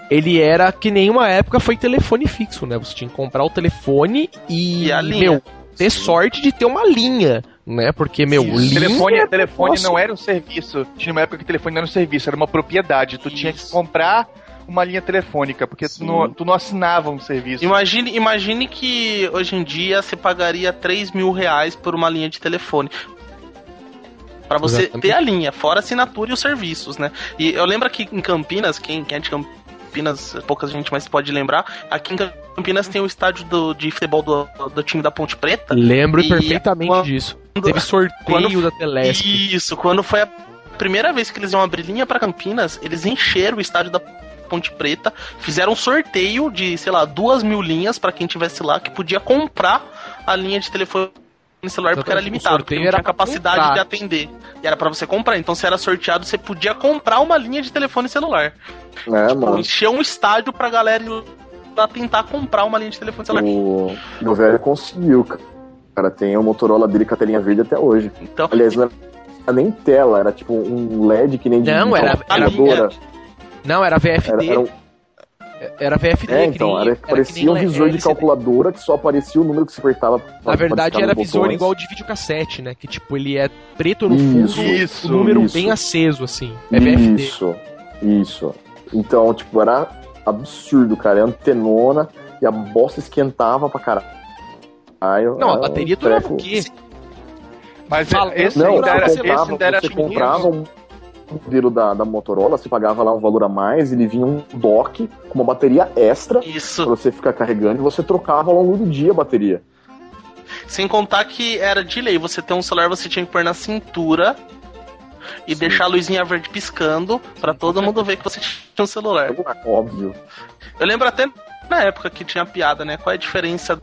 ele era que nenhuma época foi telefone fixo, né? Você tinha que comprar o telefone e, E a linha. meu, ter sorte de ter uma linha, né? Porque, meu, Isso. linha... telefone, telefone Nossa. não era um serviço. Tinha uma época que telefone não era um serviço, era uma propriedade. Tu tinha que comprar uma linha telefônica, porque tu Sim. não, tu não assinava um serviço. Imagine, imagine que hoje em dia você pagaria 3 mil reais por uma linha de telefone. Pra você Exatamente. ter a linha, fora a assinatura e os serviços, né? E eu lembro aqui em Campinas, quem, quem é de Campinas, pouca gente mais pode lembrar, aqui em Campinas tem o estádio do- de futebol do, do time da Ponte Preta. Lembro perfeitamente quando- disso. Teve sorteio quando- da Telesp. Isso, quando foi a primeira vez que eles iam abrir linha pra Campinas, eles encheram o estádio da Ponte Preta, fizeram um sorteio de, sei lá, duas mil linhas pra quem tivesse lá que podia comprar a linha de telefone celular porque era limitado, porque não era tinha capacidade comprar. de atender. E era pra você comprar. Então, se era sorteado, você podia comprar uma linha de telefone celular. É, Tipo, mano. encher um estádio pra galera ir lá tentar comprar uma linha de telefone celular. O meu velho conseguiu, cara. O cara tem o Motorola dele com a telinha verde até hoje. Então, Aliás, não era nem tela, era tipo um LED que nem de Não, era- era-. Não, era VFD. Era, era um, Era VFD. é, que então, nem- era, era que parecia nem um visor de calculadora que só aparecia o número que se apertava. pra- Na pra verdade era visor botões. igual de videocassete, né? Que tipo, ele é preto no fundo, Isso, isso, o número isso. bem aceso, assim. É VFD. Isso, isso. Então, tipo, era absurdo, cara. É antenona e a bosta esquentava pra caralho. Não, a Era um bateria durava treco. o quê? Mas Fala, esse Não, ainda era, você esse comprava, ainda era você comprava um modelo da, da Motorola, você pagava lá um valor a mais, ele vinha um dock com uma bateria extra pra isso. você ficar carregando e você trocava ao longo do dia a bateria. Sem contar que era de lei, você ter um celular, você tinha que pôr na cintura e Sim. deixar a luzinha verde piscando pra todo mundo ver que você tinha um celular. Óbvio. Eu lembro até na época que tinha piada, né? Qual é a diferença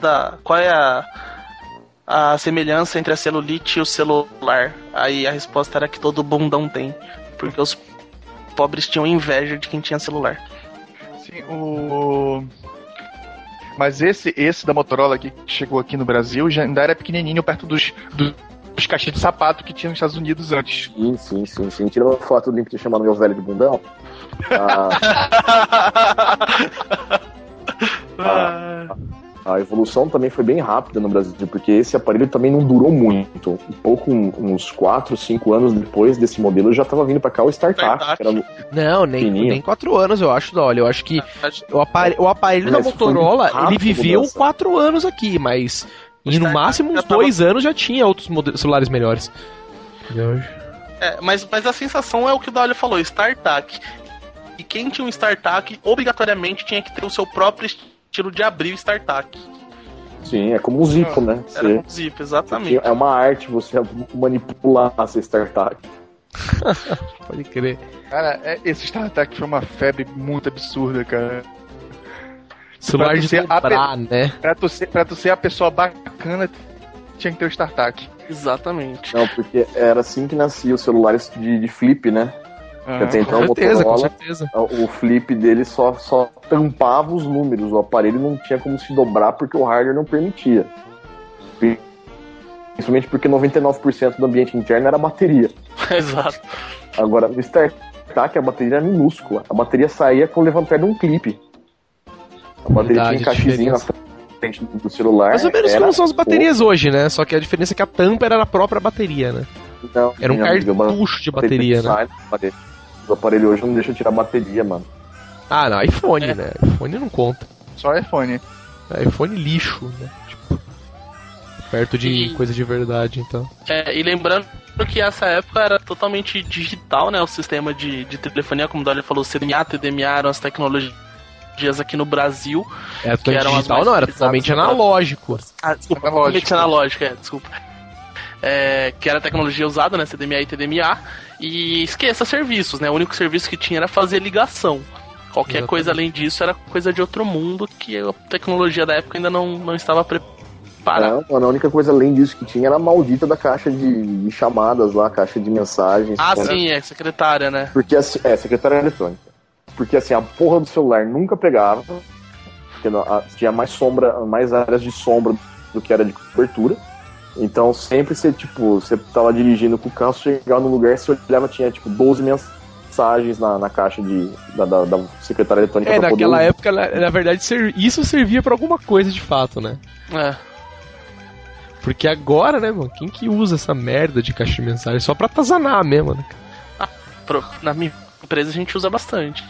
da. Qual é a. A semelhança entre a celulite e o celular? Aí a resposta era que todo bundão tem. Porque os pobres tinham inveja de quem tinha celular. Sim, o... Mas esse, esse da Motorola que chegou aqui no Brasil já ainda era pequenininho perto dos, dos, dos caixinhos de sapato que tinha nos Estados Unidos antes. Sim, sim, sim, sim. Tira uma foto do LinkedIn chamando meu velho de bundão. Ah, Ah, a evolução também foi bem rápida no Brasil, porque esse aparelho também não durou muito. Um pouco, uns 4, 5 anos depois desse modelo, já tava vindo pra cá o StarTAC. Não, nem, Fininho. nem quatro anos, eu acho, olha. Eu acho que o aparelho, o aparelho da Motorola, ele viveu mudança. quatro anos aqui, mas e no máximo uns tava- dois anos já tinha outros celulares melhores. É, mas, mas a sensação é o que o Dolly falou, StarTAC. E quem tinha um StarTAC, obrigatoriamente tinha que ter o seu próprio estilo de abrir o StarTAC. Sim, é como um Zipo, né? Era Você, com zip, exatamente. é uma arte você manipular essa StarTAC. Pode crer. Cara, é- esse StarTAC foi uma febre muito absurda, cara. Celular Pra de você dobrar, né? Pra tu, ser, pra tu ser a pessoa bacana, tinha que ter o StarTAC. Exatamente. Não, porque era assim que nascia os celulares de, de flip, né? Ah, Até então o com certeza, com certeza. o flip dele só, só tampava os números, o aparelho não tinha como se dobrar porque o hardware não permitia. Principalmente porque 99% do ambiente interno era bateria. Exato. Agora, no StarTAC a bateria era minúscula. A bateria saía com o levantar de um clipe. A bateria Verdade, tinha um encaixezinho na frente do celular. Mais ou menos como são as baterias hoje, né? Só que a diferença é que a tampa era a própria bateria, né? Não, Era um cartucho de bateria, né? sai da bateria. O aparelho hoje não deixa tirar bateria, mano. Ah, não, iPhone, É. né? iPhone não conta. Só iPhone. É, iPhone lixo, né? Tipo, perto de E- coisa de verdade, então. É, e lembrando que essa época era totalmente digital, né? O sistema de, de telefonia, como o Dolly falou, CDMA, TDMA eram as tecnologias aqui no Brasil. Era Que eram digital, não, era totalmente analógico. Ah, desculpa, Analógico. totalmente analógica, é, desculpa. É, que era a tecnologia usada, né? CDMA e TDMA. E esqueça serviços, né? O único serviço que tinha era fazer ligação. Qualquer Exatamente. coisa além disso era coisa de outro mundo que a tecnologia da época ainda não, não estava preparada. Não, mano, a única coisa além disso que tinha era a maldita da caixa de, de chamadas lá, caixa de mensagens. Ah, Era- sim, é secretária, né? Porque assim, é, secretária eletrônica. Porque assim, a porra do celular nunca pegava. Porque não- a- tinha mais sombra, mais áreas de sombra do que era de cobertura. Então sempre você, tipo, você tava dirigindo com o você chegava no lugar, você olhava, tinha tipo 12 mensagens na, na caixa de, da, da, da secretária eletrônica É, poder naquela ouvir. época, na, na verdade, ser- isso servia pra alguma coisa de fato, né? É. Porque agora, né, mano, quem que usa essa merda de caixa de mensagem? Só pra atazanar mesmo, né? Pro- na minha empresa a gente usa bastante.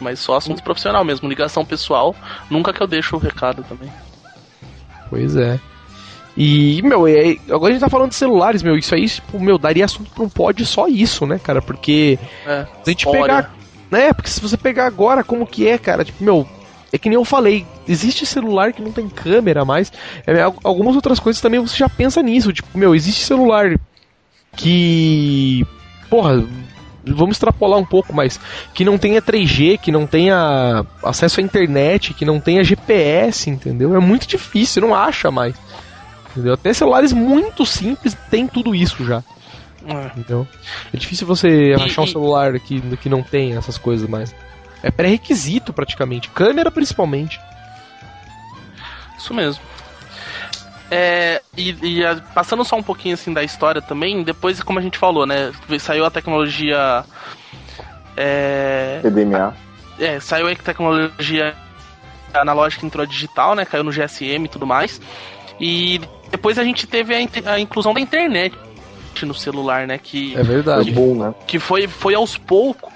Mas só assunto profissional mesmo, ligação pessoal. Nunca que eu deixo o recado também. Pois é. E, meu, é, agora a gente tá falando de celulares, meu, isso aí, tipo, meu, daria assunto pra um pod só isso, né, cara? Porque É. se a gente pegar. Né, porque se você pegar agora como que é, cara, tipo, meu, é que nem eu falei, existe celular que não tem câmera mais. É, al- algumas outras coisas também você já pensa nisso, tipo, meu, existe celular que. Porra, vamos extrapolar um pouco, mas que não tenha 3G, que não tenha acesso à internet, que não tenha GPS, entendeu? É muito difícil, não acha mais. Entendeu? Até celulares muito simples tem tudo isso já. É. Entendeu? É difícil você E- achar um e- celular que, que não tem essas coisas mais. É pré-requisito praticamente. Câmera principalmente. Isso mesmo. É, e, e a- passando só um pouquinho assim da história também, depois, como a gente falou, né? Saiu a tecnologia. É, é, saiu a tecnologia analógica entrou a digital, né? Caiu no GSM e tudo mais. E depois a gente teve a, a inclusão da internet no celular, né? Que, É Foi verdade. bom, né? que foi, foi aos poucos.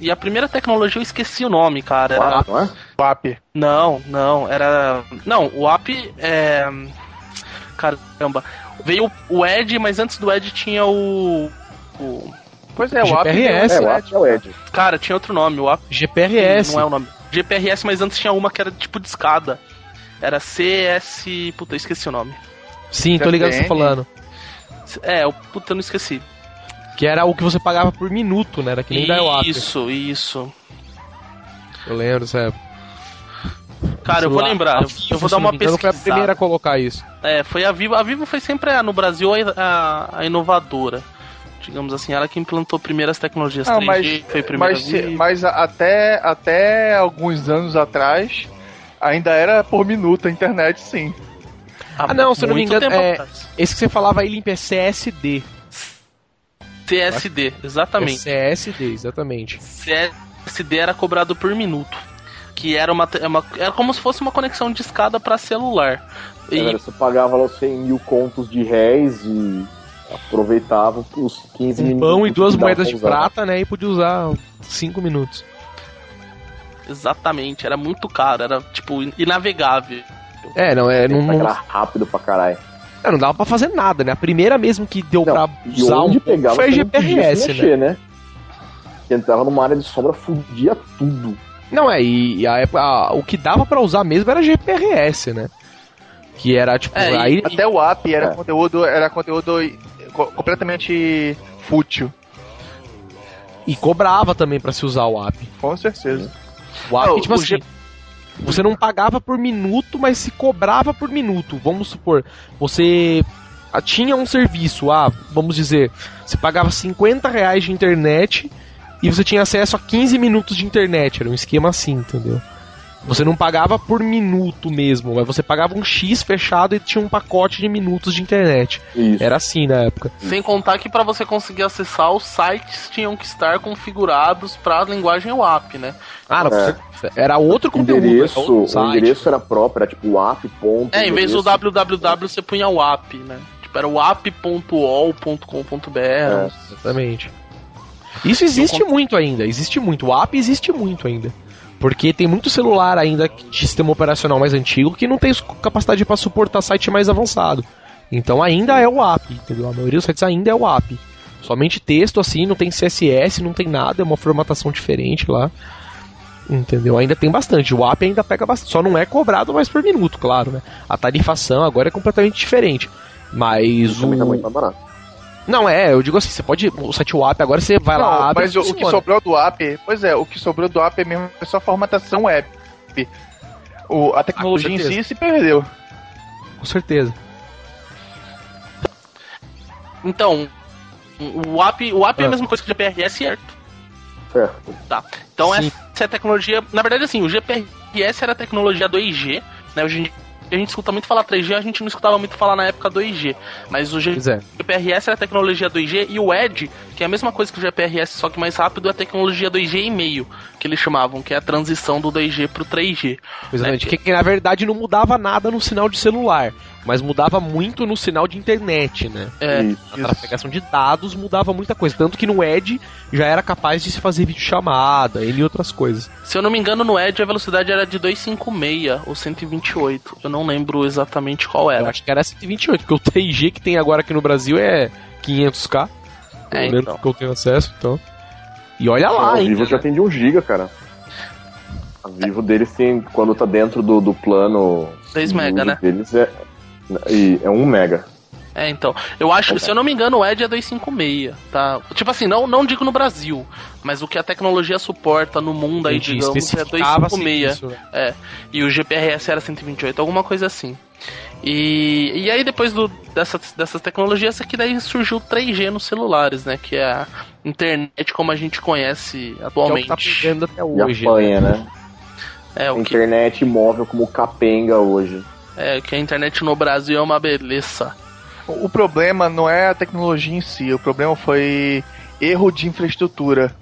E a primeira tecnologia eu esqueci o nome, cara. Era, Claro, não é? WAP. Não, não, era. Não, o app é. Caramba. Veio o Edge, mas antes do Edge tinha o. o... Pois é, o. GPRS, É, deu o App é o Ed. Cara, tinha outro nome, o app GPRS. não é o nome. GPRS, mas antes tinha uma que era tipo de escada. Era CS. Puta, eu esqueci o nome. Sim, tô ligado o que você tá falando. É, eu, puta, eu não esqueci. Que era o que você pagava por minuto, né? Era que nem da WAP. Isso, isso. Eu lembro dessa época. Cara, eu vou lembrar. Eu, eu vou dar uma pesquisada. foi a primeira a colocar isso. É, foi a Vivo. A Vivo foi sempre a- no Brasil a, a, a inovadora. Digamos assim, ela que implantou primeiras tecnologias Não, 3G, mas, foi primeira mas, mas até, até alguns anos atrás ainda era por minuto a internet, sim. Ah, não, se eu não me engano, é-. Esse que você falava aí, limpa é CSD. CSD, É exatamente. CSD, exatamente. CSD era cobrado por minuto. Que era uma, é uma- era como se fosse uma conexão de escada para celular. E, Galera, você pagava lá os 100 mil contos de réis e aproveitava os 15 Um minutos. pão e duas moedas de prata, né? E podia usar cinco minutos. Exatamente, era muito caro, era tipo inavegável. É, não, é, não, Era não, rápido pra caralho. é, não dava pra fazer nada, né? A primeira mesmo que deu Não, pra E usar onde um pegava foi a GPRS, né? mexer, né? Que entrava numa área de sombra, fudia tudo. Não, é, e, e a época, a- o que dava pra usar mesmo era GPRS, né? Que era tipo. É, aí, Até o WAP era É. conteúdo, era conteúdo co- completamente fútil. E cobrava também pra se usar o app. Com certeza. O app, É, o- tipo o assim. G- Você não pagava por minuto, mas se cobrava por minuto. Vamos supor, você ah, tinha um serviço, ah, vamos dizer, você pagava 50 reais de internet e você tinha acesso a 15 minutos de internet. Era um esquema assim, entendeu? Você não pagava por minuto mesmo, mas você pagava um X fechado e tinha um pacote de minutos de internet. Isso. Era assim na época. Sem contar que para você conseguir acessar, os sites tinham que estar configurados para a linguagem WAP, né? Ah, não, É. era outro O conteúdo. endereço, era outro o endereço era próprio, era tipo WAP. Ponto, É, em vez do www você punha WAP, né? Tipo, era wap.ol.com.br. É. Exatamente. Isso existe muito ainda, existe muito. O app existe muito ainda. Porque tem muito celular ainda de sistema operacional mais antigo que não tem capacidade para suportar site mais avançado. Então ainda é o app, entendeu? A maioria dos sites ainda é o app. Somente texto assim, não tem CSS, não tem nada, é uma formatação diferente lá. Entendeu? Ainda tem bastante. O app ainda pega bastante. Só não é cobrado mais por minuto, claro, né? A tarifação agora é completamente diferente. Mas tá o. muito mais barato. Não, é, eu digo assim, você pode. O site WAP agora você vai lá, Não, abre mas o, o que sobrou do app, pois é, o que sobrou do app é mesmo é só formatação web. O, a tecnologia em certeza. si se perdeu. Com certeza. Então, o WAP, o WAP é Ah. a mesma coisa que o GPRS, certo? Certo. Tá. Então Sim. essa é a tecnologia. Na verdade, assim, o GPRS era a tecnologia do 2G, né? Hoje em dia a gente escuta muito falar 3G, a gente não escutava muito falar na época 2G. Mas o G- Pois é. GPRS era a tecnologia 2G e o EDGE, que é a mesma coisa que o GPRS, só que mais rápido, é a tecnologia 2G e meio, que eles chamavam, que é a transição do 2G pro 3G. Exatamente. É Que, que na verdade não mudava nada no sinal de celular. Mas mudava muito no sinal de internet, né? É. Isso. A trafegação de dados mudava muita coisa. Tanto que no Edge já era capaz de se fazer videochamada e outras coisas. Se eu não me engano, no Edge a velocidade era de 256 ou 128. Eu não lembro exatamente qual Eu era. acho que era 128, porque o 3G que tem agora aqui no Brasil é 500k. Pelo É, menos então. que eu tenho acesso, então. E olha lá, a hein? Vivo já tem de 1 GB, cara. A Vivo deles tem, quando tá dentro do, do plano 6 de mega, né? deles é, e é 1 mega. É, então. Eu acho, se eu não me engano, o Edge é 256, tá? Tipo assim, não, não digo no Brasil, mas o que a tecnologia suporta no mundo aí, digamos, é especificava-se 256. isso, né? É. E o GPRS era 128, alguma coisa assim. E, e aí depois do, dessas, dessas tecnologias é que daí surgiu o 3G nos celulares, né? Que é a internet como a gente conhece Que é o atualmente. que tá pegando até E hoje. apanha, né? É, o que, Internet móvel como capenga hoje. É, que a internet no Brasil é uma beleza. O problema não é a tecnologia em si, o problema foi erro de infraestrutura.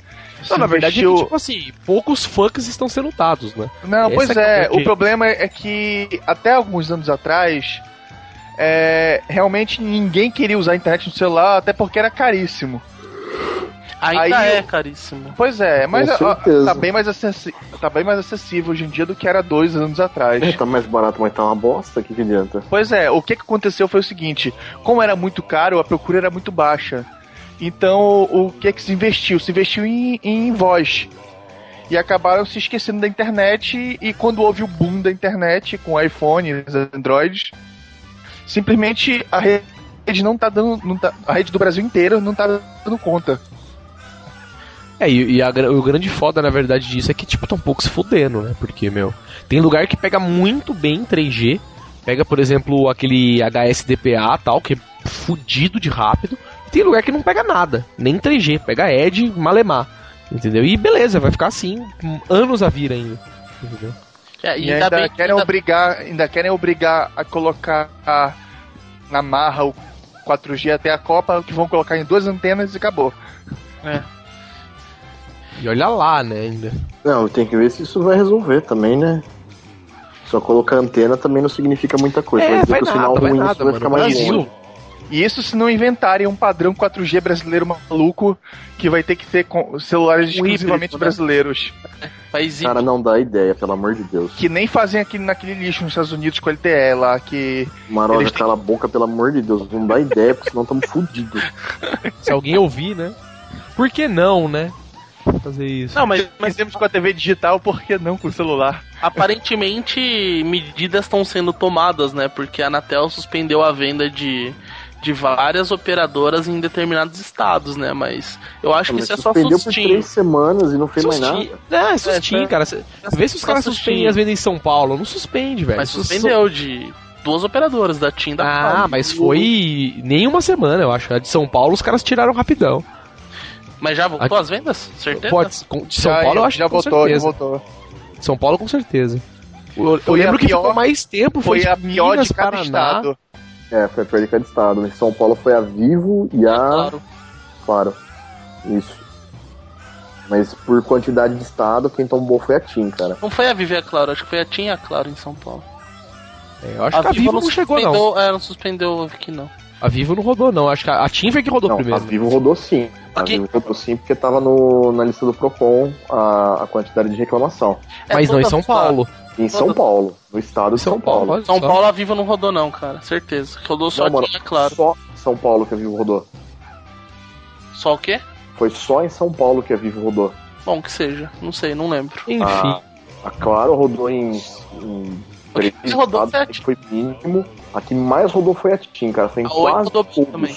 Não, na verdade, é que, investiu- tipo assim, poucos fucks estão sendo dados, né? Não, Essa pois é é. O problema é que até alguns anos atrás, é, realmente ninguém queria usar a internet no celular, até porque era caríssimo. Ainda Aí é eu- caríssimo. Pois é, mas tá bem, mais acessi- tá bem mais acessível hoje em dia do que era dois anos atrás. É, tá mais barato, mas tá uma bosta, o que, que adianta? Pois é, o que, que aconteceu foi o seguinte: como era muito caro, a procura era muito baixa. Então, o que que se investiu? Se investiu em, em voz. E acabaram se esquecendo da internet. E quando houve o boom da internet com iPhones, Androids, simplesmente a rede não tá dando. Não tá, a rede do Brasil inteira não tá dando conta. É, e, e a o grande foda, na verdade, disso é que, tipo, tá um pouco se fudendo, né? Porque, meu, tem lugar que pega muito bem 3G. Pega, por exemplo, aquele HSDPA tal, que é fudido de rápido. E tem lugar que não pega nada, nem 3G. Pega Edge, Malemar. Entendeu? E beleza, vai ficar assim, anos a vir ainda. Entendeu? É, E ainda, querem ainda- obrigar, ainda querem obrigar a colocar a- na marra o 4G até a Copa, que vão colocar em duas antenas e acabou. E olha lá, né, ainda. Não, tem que ver se isso vai resolver também, né? Só colocar antena também não significa muita coisa. É, dizer vai que o sinal nada, vai ruim nada, isso vai mano. ficar mais Brasil, longe. E isso se não inventarem um padrão 4G brasileiro maluco que vai ter que ter com- celulares híbrido, exclusivamente né? brasileiros. País Cara, não dá ideia, pelo amor de Deus. Que nem fazem aqui naquele lixo nos Estados Unidos com a LTE lá, que. Maroja, têm- cala a boca, pelo amor de Deus. Não dá ideia, porque senão estamos fodidos. Se alguém ouvir, né? Por que não, né? Fazer isso. Não, mas, mas temos com a TV digital, por que não com o celular? aparentemente medidas estão sendo tomadas, né? Porque a Anatel suspendeu a venda de, de várias operadoras em determinados estados, né? Mas eu acho que Mas isso é só suspendeu por sustinho. três semanas e não fez mais Sustinho. nada. É, é sustinho, É, cara. Cê- Vê se os só caras suspendem as vendas em São Paulo. Não suspende, velho. Mas suspendeu de duas operadoras, da TIM da Ah, Claro. mas foi nem uma semana, eu acho. A de São Paulo os caras tiraram rapidão. Mas já voltou as vendas? Certeza? Pode, com- de São Já- Paulo eu acho já que com voltou, já certeza. voltou. De São Paulo com certeza. Eu, eu Foi lembro a que pior- ficou mais tempo, foi, Foi a pior Minas, de cada Paraná. estado. É, foi a pior de cada estado. Em São Paulo foi a Vivo e a. Claro. Claro. Isso. Mas por quantidade de estado, quem tombou foi a TIM, cara. Não foi a Vivi, é claro. Acho que foi a TIM e a Claro em São Paulo. É, eu acho que a Vivo não chegou, não. suspendeu, É, não suspendeu aqui, não. A Vivo não rodou, não. Acho que a, a TIM foi que rodou Não, primeiro. a Vivo rodou sim. A Aqui. Vivo rodou sim porque tava no, na lista do Procon a, a quantidade de reclamação. É Mas não em São Paulo. Em São Paulo, no estado de São, Paulo. olha São. Paulo a Vivo não rodou, não, cara. Certeza. Rodou só Não, a TIM, é claro. Só São Paulo que a Vivo rodou. Só o quê? Foi só em São Paulo que a Vivo rodou. Bom, que seja. Não sei, não lembro. Enfim. A, a Claro rodou em, em rodou foi a que foi mínimo. A que mais rodou foi a TIM, cara. Foi em A Oi quase rodou todos. também.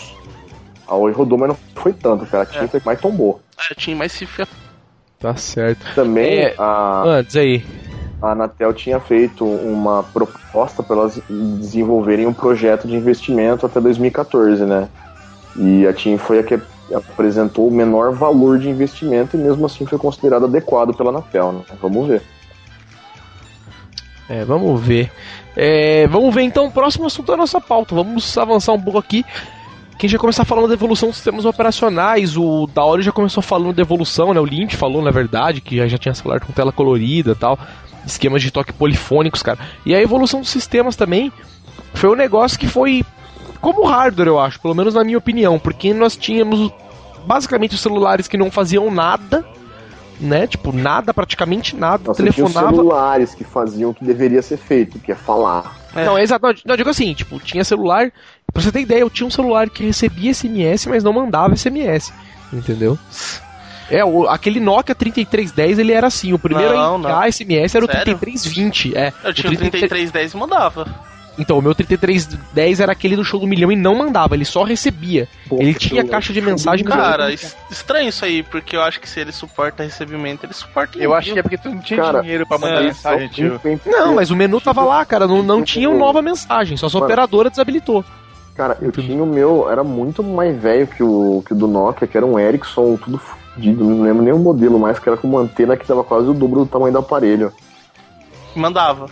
A Oi rodou, mas não foi tanto, cara. A TIM É. foi mais tombou. A TIM mais se ferrou. Tá certo. Também É. a, Antes aí. a Anatel tinha feito uma proposta para elas desenvolverem um projeto de investimento até 2014, né? E a TIM foi a que apresentou o menor valor de investimento e mesmo assim foi considerado adequado pela Anatel, né? Vamos ver. É, vamos ver. É, vamos ver então o próximo assunto da nossa pauta. Vamos avançar um pouco aqui. Quem já começar falando da evolução dos sistemas operacionais, o Daori já começou falando da evolução, né? O Lynch falou, na verdade, que já, já tinha celular com tela colorida tal, esquemas de toque polifônicos, cara. E a evolução dos sistemas também foi um negócio que foi como hardware, eu acho, pelo menos na minha opinião, porque nós tínhamos basicamente os celulares que não faziam nada, né? Tipo, nada, praticamente nada. Nossa, tinha os telefonava. celulares que faziam o que deveria ser feito, que é falar. É. Não, é exato. Não, eu digo assim, tipo, tinha celular. Pra você ter ideia, eu tinha um celular que recebia SMS, mas não mandava SMS. Entendeu? É, o- aquele Nokia 3310 ele era assim. O primeiro Não, a enviar SMS era o Sério? 3320. É, Eu o tinha o 3310 e mandava. Então, o meu 3310 era aquele do show do milhão e não mandava, ele só recebia. Pô, ele tinha eu- caixa de mensagem Cara, estranho isso aí, porque eu acho que se ele suporta recebimento, ele suporta Eu acho que é porque tu não tinha Cara, dinheiro pra mandar é, mensagem, tio. Não, mas o menu tava lá, cara. Não, não tinha nova mensagem, só a Mano. operadora desabilitou. Cara, eu tinha o meu, era muito mais velho que o, que o do Nokia, que era um Ericsson, tudo fudido, não lembro nem o modelo mais, que era com uma antena que dava quase o dobro do tamanho do aparelho. Mandava.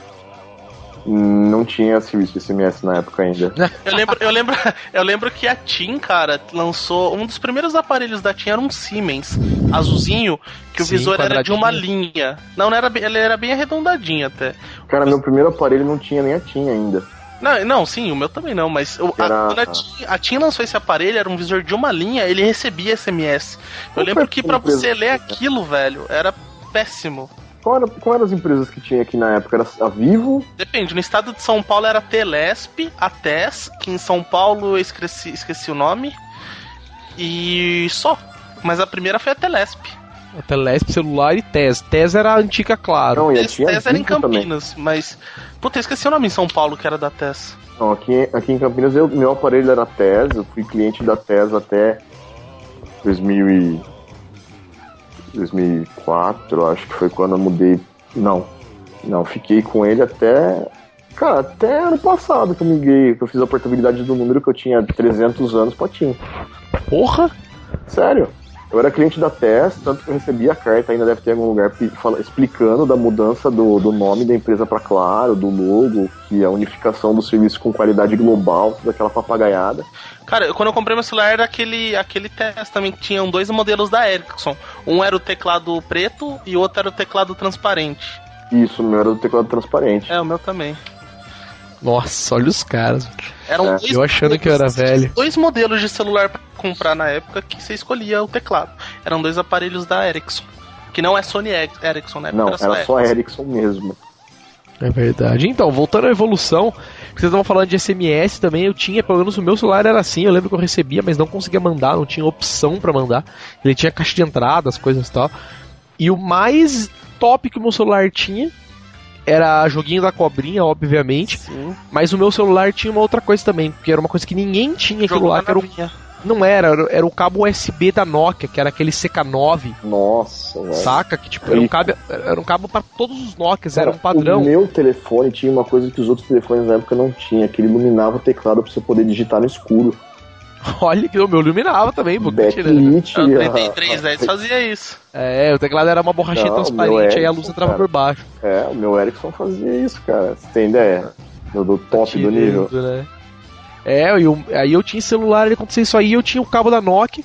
Não tinha serviço de SMS na época ainda. Eu lembro, eu lembro, eu lembro que a TIM, cara, lançou um dos primeiros aparelhos da TIM era um Siemens azulzinho, que o Sim, visor era de uma linha. Não, não era, ele era bem arredondadinho até. Cara, meu primeiro aparelho não tinha nem a TIM ainda. Não, não, sim, o meu também não, mas o- a, Era- quando a TIM, a TIM lançou esse aparelho, era um visor de uma linha, ele recebia SMS. Eu lembro que a pra empresa você ler tinha? aquilo, velho, era péssimo. Qual era, qual eram as empresas que tinha aqui na época? Era a Vivo, Depende, no estado de São Paulo era a Telesp, a TES, que em São Paulo eu esqueci, esqueci o nome, e só. Mas a primeira foi a Telesp. A Telesp celular e TES. TES era a antiga, claro. não, e a TES, tinha a TES era em Vivo também. Campinas, mas. Puta, eu esqueci o nome em São Paulo que era da TES. Não, aqui, aqui em Campinas eu, meu aparelho era TES, eu fui cliente da TES até 2000 e 2004, acho que foi quando eu mudei. Não, não, fiquei com ele até. Cara, até ano passado que eu miguei, que eu fiz a portabilidade do número que eu tinha 300 anos pra TIM. Porra! Sério? Eu era cliente da TES, tanto que eu recebi a carta, ainda deve ter em algum lugar explicando da mudança do, do nome da empresa para Claro, do logo, que a unificação do serviço com qualidade global, toda aquela papagaiada. Cara, eu- quando eu comprei meu celular era aquele, aquele TES também, que tinham dois modelos da Ericsson. Um era o teclado preto e o outro era o teclado transparente. Isso, o meu era do teclado transparente. É, o meu também. Nossa, olha os caras. Eram É, dois eu achando que eu era velho. Dois modelos de celular pra comprar na época que você escolhia o teclado. Eram dois aparelhos da Ericsson. Que não é Sony Eric- Ericsson, né? Não, era só Ericsson mesmo. É verdade. Então, voltando à evolução, vocês estavam falando de SMS também, eu tinha, pelo menos o meu celular era assim, eu lembro que eu recebia, mas não conseguia mandar, não tinha opção pra mandar. Ele tinha caixa de entrada, as coisas e tal. E o mais top que o meu celular tinha era joguinho da cobrinha, obviamente, Sim. mas o meu celular tinha uma outra coisa também, que era uma coisa que ninguém tinha aquilo lá, que era o. não era, era, era o cabo USB da Nokia, que era aquele CK9, Nossa, velho. saca? Que tipo, era um cabo, era um cabo para todos os Nokias, era um Cara, padrão. O meu telefone tinha uma coisa que os outros telefones na época não tinha, que ele iluminava o teclado pra você poder digitar no escuro. Olha que o meu iluminava também, pô, que tirando. Backlit. O a- 3310 fazia isso. É, o teclado era uma borrachinha Não, transparente, meu aí a luz entrava cara. por baixo. É, o meu Ericsson fazia isso, cara. Você tem ideia? Do, do top do nível. Né? É, eu, aí eu tinha celular, ele acontecia isso aí, eu tinha o cabo da Nokia.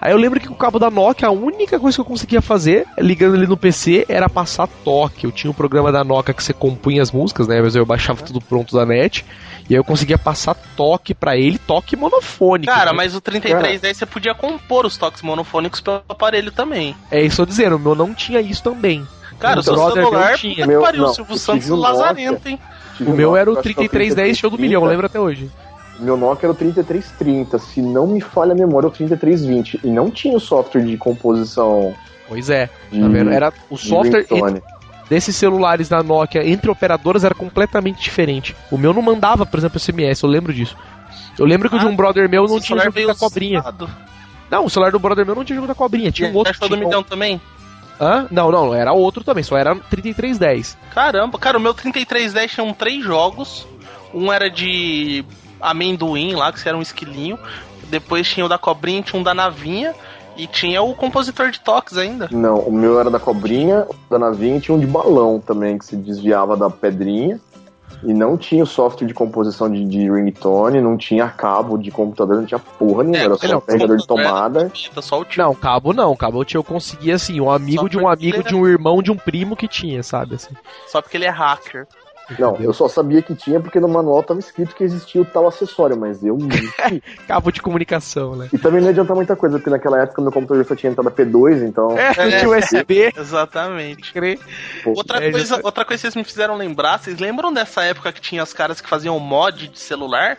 Aí eu lembro que com o cabo da Nokia, a única coisa que eu conseguia fazer, ligando ele no PC, era passar toque. Eu tinha o programa da Nokia que você compunha as músicas, né? Mas eu baixava tudo pronto da net. E aí eu conseguia passar toque pra ele, toque monofônico. Cara, né? mas o 3310 você podia compor os toques monofônicos pelo aparelho também. É isso que eu tô dizendo, o meu não tinha isso também. Cara, O o seu celular, meu tinha. puta que Meu- pariu, não, Silvio eu Santos um lazarento, hein? O um meu Nokia, era o acho que é 3310 show do milhão, 3330. lembro até hoje. Meu Nokia era o 3330, se não me falha a memória, o 3320. E não tinha o software de composição Pois é, de, tá vendo? Era o software desses celulares da Nokia entre operadoras era completamente diferente. O meu não mandava, por exemplo, SMS, eu lembro disso. Eu lembro que o de um Ah, brother meu não tinha jogo da cobrinha. usado. Não, o celular do brother meu não tinha jogo da cobrinha, tinha um outro. Do tinha um- milhão também? Hã? Não, não, era outro também, só era 3310. Caramba, cara, o meu 3310 tinha um três jogos. Um era de amendoim lá, que era um esquilinho. Depois tinha o da cobrinha, tinha um da navinha. E tinha o compositor de toques ainda. Não, o meu era da cobrinha, o da navinha e tinha um de balão também, que se desviava da pedrinha. E não tinha o software de composição de, de ringtone, não tinha cabo de computador, não tinha porra nenhuma, É, era só não, um carregador de tomada. Tá só o tio. Não, cabo não, cabo eu conseguia assim, um amigo Só de um amigo de um irmão de um primo que tinha, sabe assim. Só porque ele é hacker. Não, eu só sabia que tinha porque no manual tava escrito que existia o tal acessório, mas eu. Cabo de comunicação, né? E também não adianta muita coisa, porque naquela época meu computador só tinha entrada P2, então. É, não tinha USB, Exatamente. pô, Outra É, coisa, já- outra coisa que vocês me fizeram lembrar, vocês lembram dessa época que tinha os caras que faziam mod de celular?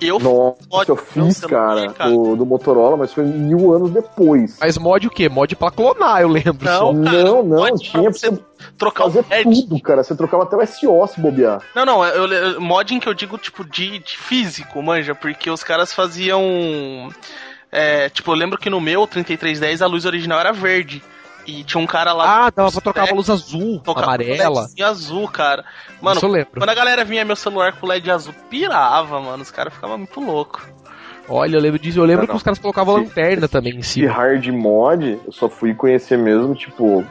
Eu Nossa, mod eu fiz, celular, cara, cara. Do, do Motorola, mas foi mil anos depois. Mas mod o quê? Mod pra clonar, eu lembro Não, só. cara, não, não, mod tinha pra você trocar o fazer head. tudo, cara. Você trocava até o SO se bobear. Não, não, eu, eu, modding que eu digo, tipo, de, de físico, manja, porque os caras faziam. é, tipo, eu lembro que no meu 3310 a luz original era verde. E tinha um cara lá. Ah, dava pra trocar uma luz azul, tocava amarela. LEDzinho azul, cara. Mano, Isso eu lembro. quando a galera vinha meu celular com LED azul, pirava, mano. Os caras ficavam muito loucos. Olha, eu lembro disso. Eu lembro Não, que não. os caras colocavam Se- lanterna também em cima. hard mod, eu só fui conhecer mesmo, tipo,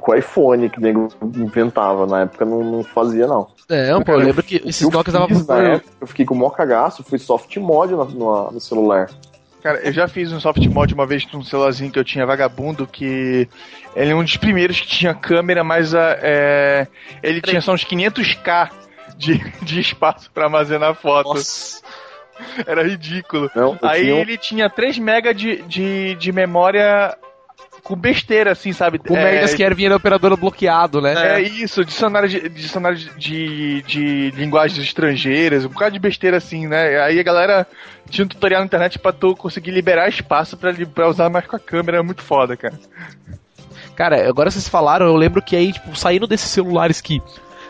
com o iPhone que o nego inventava. Na época não, não fazia, não. Não, pô, eu lembro que esses eu Nokias davam pra na época, eu fiquei com o maior cagaço, fui soft mod no, no- no celular. Cara, eu já fiz um soft mod uma vez num celularzinho que eu tinha vagabundo, que ele é um dos primeiros que tinha câmera, mas a, é, ele tinha só uns 500k de, de espaço pra armazenar foto. Nossa. Era ridículo. Não, Aí tinha ele tinha 3 MB de, de, de memória com besteira, assim, sabe? Com É, merdas que era vinha na operadora bloqueado, né? É isso, dicionário de, dicionário de, de, de linguagens estrangeiras, um bocado de besteira assim, né? Aí a galera tinha um tutorial na internet pra tu conseguir liberar espaço pra, pra usar mais com a câmera, é muito foda, cara. Cara, agora vocês falaram, eu lembro que aí, tipo, saindo desses celulares que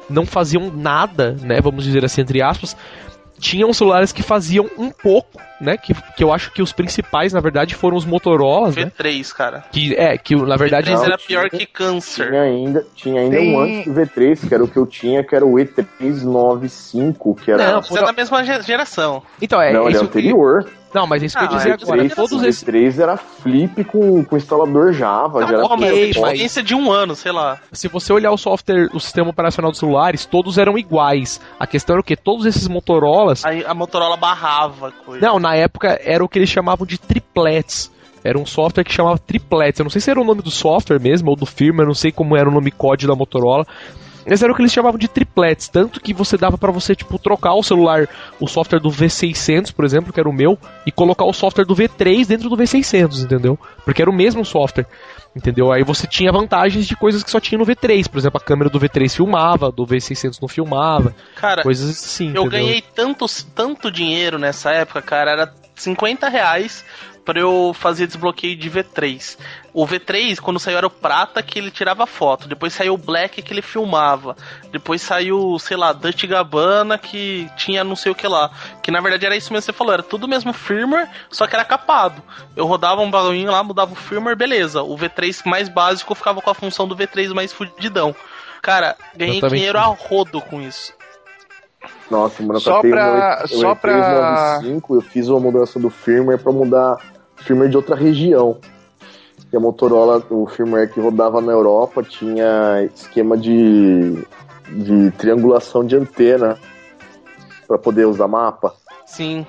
não faziam nada, né? Vamos dizer assim, entre aspas, tinham celulares que faziam um pouco, né? Que, que eu acho que os principais, na verdade, foram os Motorolas, né? V3, cara. Que, é, que na verdade. V3 não, era tinha- pior que câncer. Tinha ainda, tinha ainda Tem- um antes do V3, que era o que eu tinha, que era o E395, que era. Não, Você é da mesma ge- geração. Então, é. não, ele é anterior. Não, mas é isso que eu Ah, ia dizer é agora. diferente. Todos o esses. V3 era flip com, com instalador Java. Tá já era bom, mas ok, de um ano, sei lá. Se você olhar o software, o sistema operacional dos celulares, todos eram iguais. A questão era o quê? Todos esses Motorolas. Aí a Motorola barrava coisa. Não, na época era o que eles chamavam de triplets. Era um software que chamava triplets. Eu não sei se era o nome do software mesmo ou do firmware, eu não sei como era o nome COD da Motorola. Mas era o que eles chamavam de triplets, tanto que você dava pra você tipo trocar o celular, o software do V600, por exemplo, que era o meu, e colocar o software do V3 dentro do V600, entendeu? Porque era o mesmo software. Entendeu? Aí você tinha vantagens de coisas que só tinha no V3. Por exemplo, a câmera do V3 filmava, do V600 não filmava. Cara, Coisas assim. eu entendeu? ganhei tanto, tanto dinheiro nessa época, cara. Era 50 reais pra eu fazer desbloqueio de V3. O V3, quando saiu, era o prata que ele tirava foto. Depois saiu o black que ele filmava. Depois saiu, sei lá, Dutch Gabbana que tinha não sei o que lá. Que na verdade era isso mesmo que você falou, era tudo mesmo firmware, só que era capado. Eu rodava um bagulhinho lá, mudava o firmware, beleza. O V3 mais básico ficava com a função do V3 mais fudidão. Cara, ganhei Exatamente dinheiro a rodo com isso. Nossa, mano, eu Só pra- meu- só pra- E395, eu fiz uma mudança do firmware pra mudar firmware de outra região. E a Motorola, o firmware que rodava na Europa, tinha esquema de, de triangulação de antena pra poder usar mapa. Sim.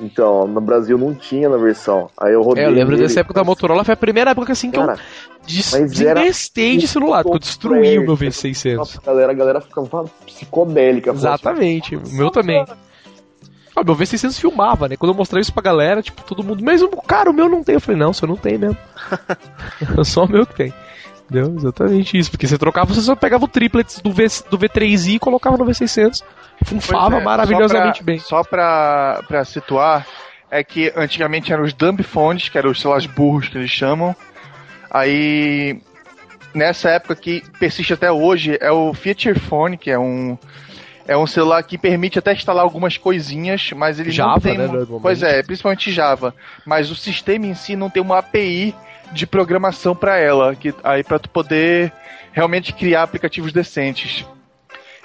Então, no Brasil não tinha na versão. Aí eu rodei. É, eu lembro nele, dessa época da Motorola, foi a primeira época assim que Cara, eu mas desinvestei de celular, porque eu destruí o meu V600. nossa, a galera, a galera ficava psicodélica. Exatamente, o meu também. Ah, meu V600 filmava, né? Quando eu mostrei isso pra galera, tipo, todo mundo, mas o cara, o meu não tem. Eu falei, não, o seu não tem mesmo. só o meu que tem. Entendeu? Exatamente isso. Porque você trocava, você só pegava o triplets do, v, do V3i e colocava no V600. Funfava é, maravilhosamente só pra, bem. Só pra, pra situar, é que antigamente eram os dumb phones, que eram os burros que eles chamam. Aí, nessa época que persiste até hoje, é o Feature Phone, que é um. É um celular que permite até instalar algumas coisinhas, mas ele Java, não tem. né. Pois é, principalmente Java. Mas o sistema em si não tem uma API de programação para ela, que aí para tu poder realmente criar aplicativos decentes.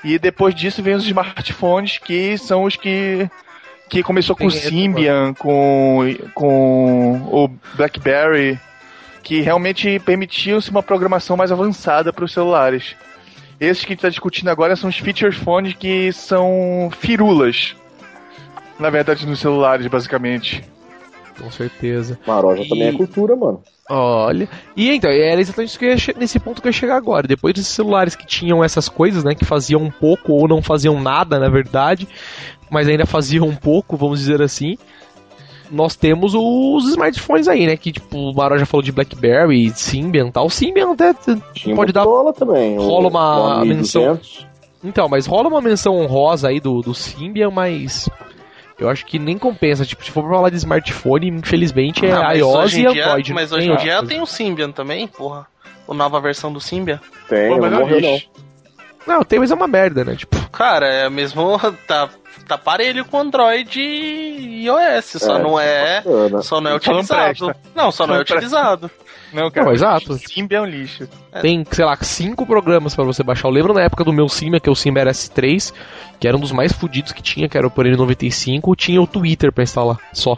E depois disso vem os smartphones, que são os que que começou com o Symbian, com, com o BlackBerry, que realmente permitiam-se uma programação mais avançada para os celulares. Esses que a gente está discutindo agora são os feature phones que são firulas, na verdade, nos celulares, basicamente. Com certeza. Maroja E- também é cultura, mano. Olha. E então, era exatamente isso que eu ia che- nesse ponto que eu ia chegar agora. Depois desses celulares que tinham essas coisas, né? Que faziam um pouco ou não faziam nada, na verdade. Mas ainda faziam um pouco, vamos dizer assim. Nós temos os smartphones aí, né? Que tipo, o Maro já falou de Blackberry, Symbian e tal. O Symbian até. Tinha Pode dar- Motorola também. rola uma o menção. 1200. Então, mas rola uma menção honrosa aí do, do Symbian, mas. Eu acho que nem compensa. Tipo, se for pra falar de smartphone, infelizmente é Ah, mas iOS hoje e em dia- Android. Mas não hoje em dia tem o Symbian também, porra. A nova versão do Symbian. Tem, Pô, não mas morreu não. Não, tem, mas é uma merda, né? Tipo, Cara, é mesmo. Tá, tá parelho com Android e iOS. Só É, não é. Bacana. Só não é não utilizado. Não, só não é Não utilizado. Não, cara. Não, exato. Symbian é um lixo. Tem, sei lá, cinco programas pra você baixar. Eu lembro na época do meu Symbian, que é o Symbian S3, que era um dos mais fodidos que tinha, que era o por N95, tinha o Twitter pra instalar, só.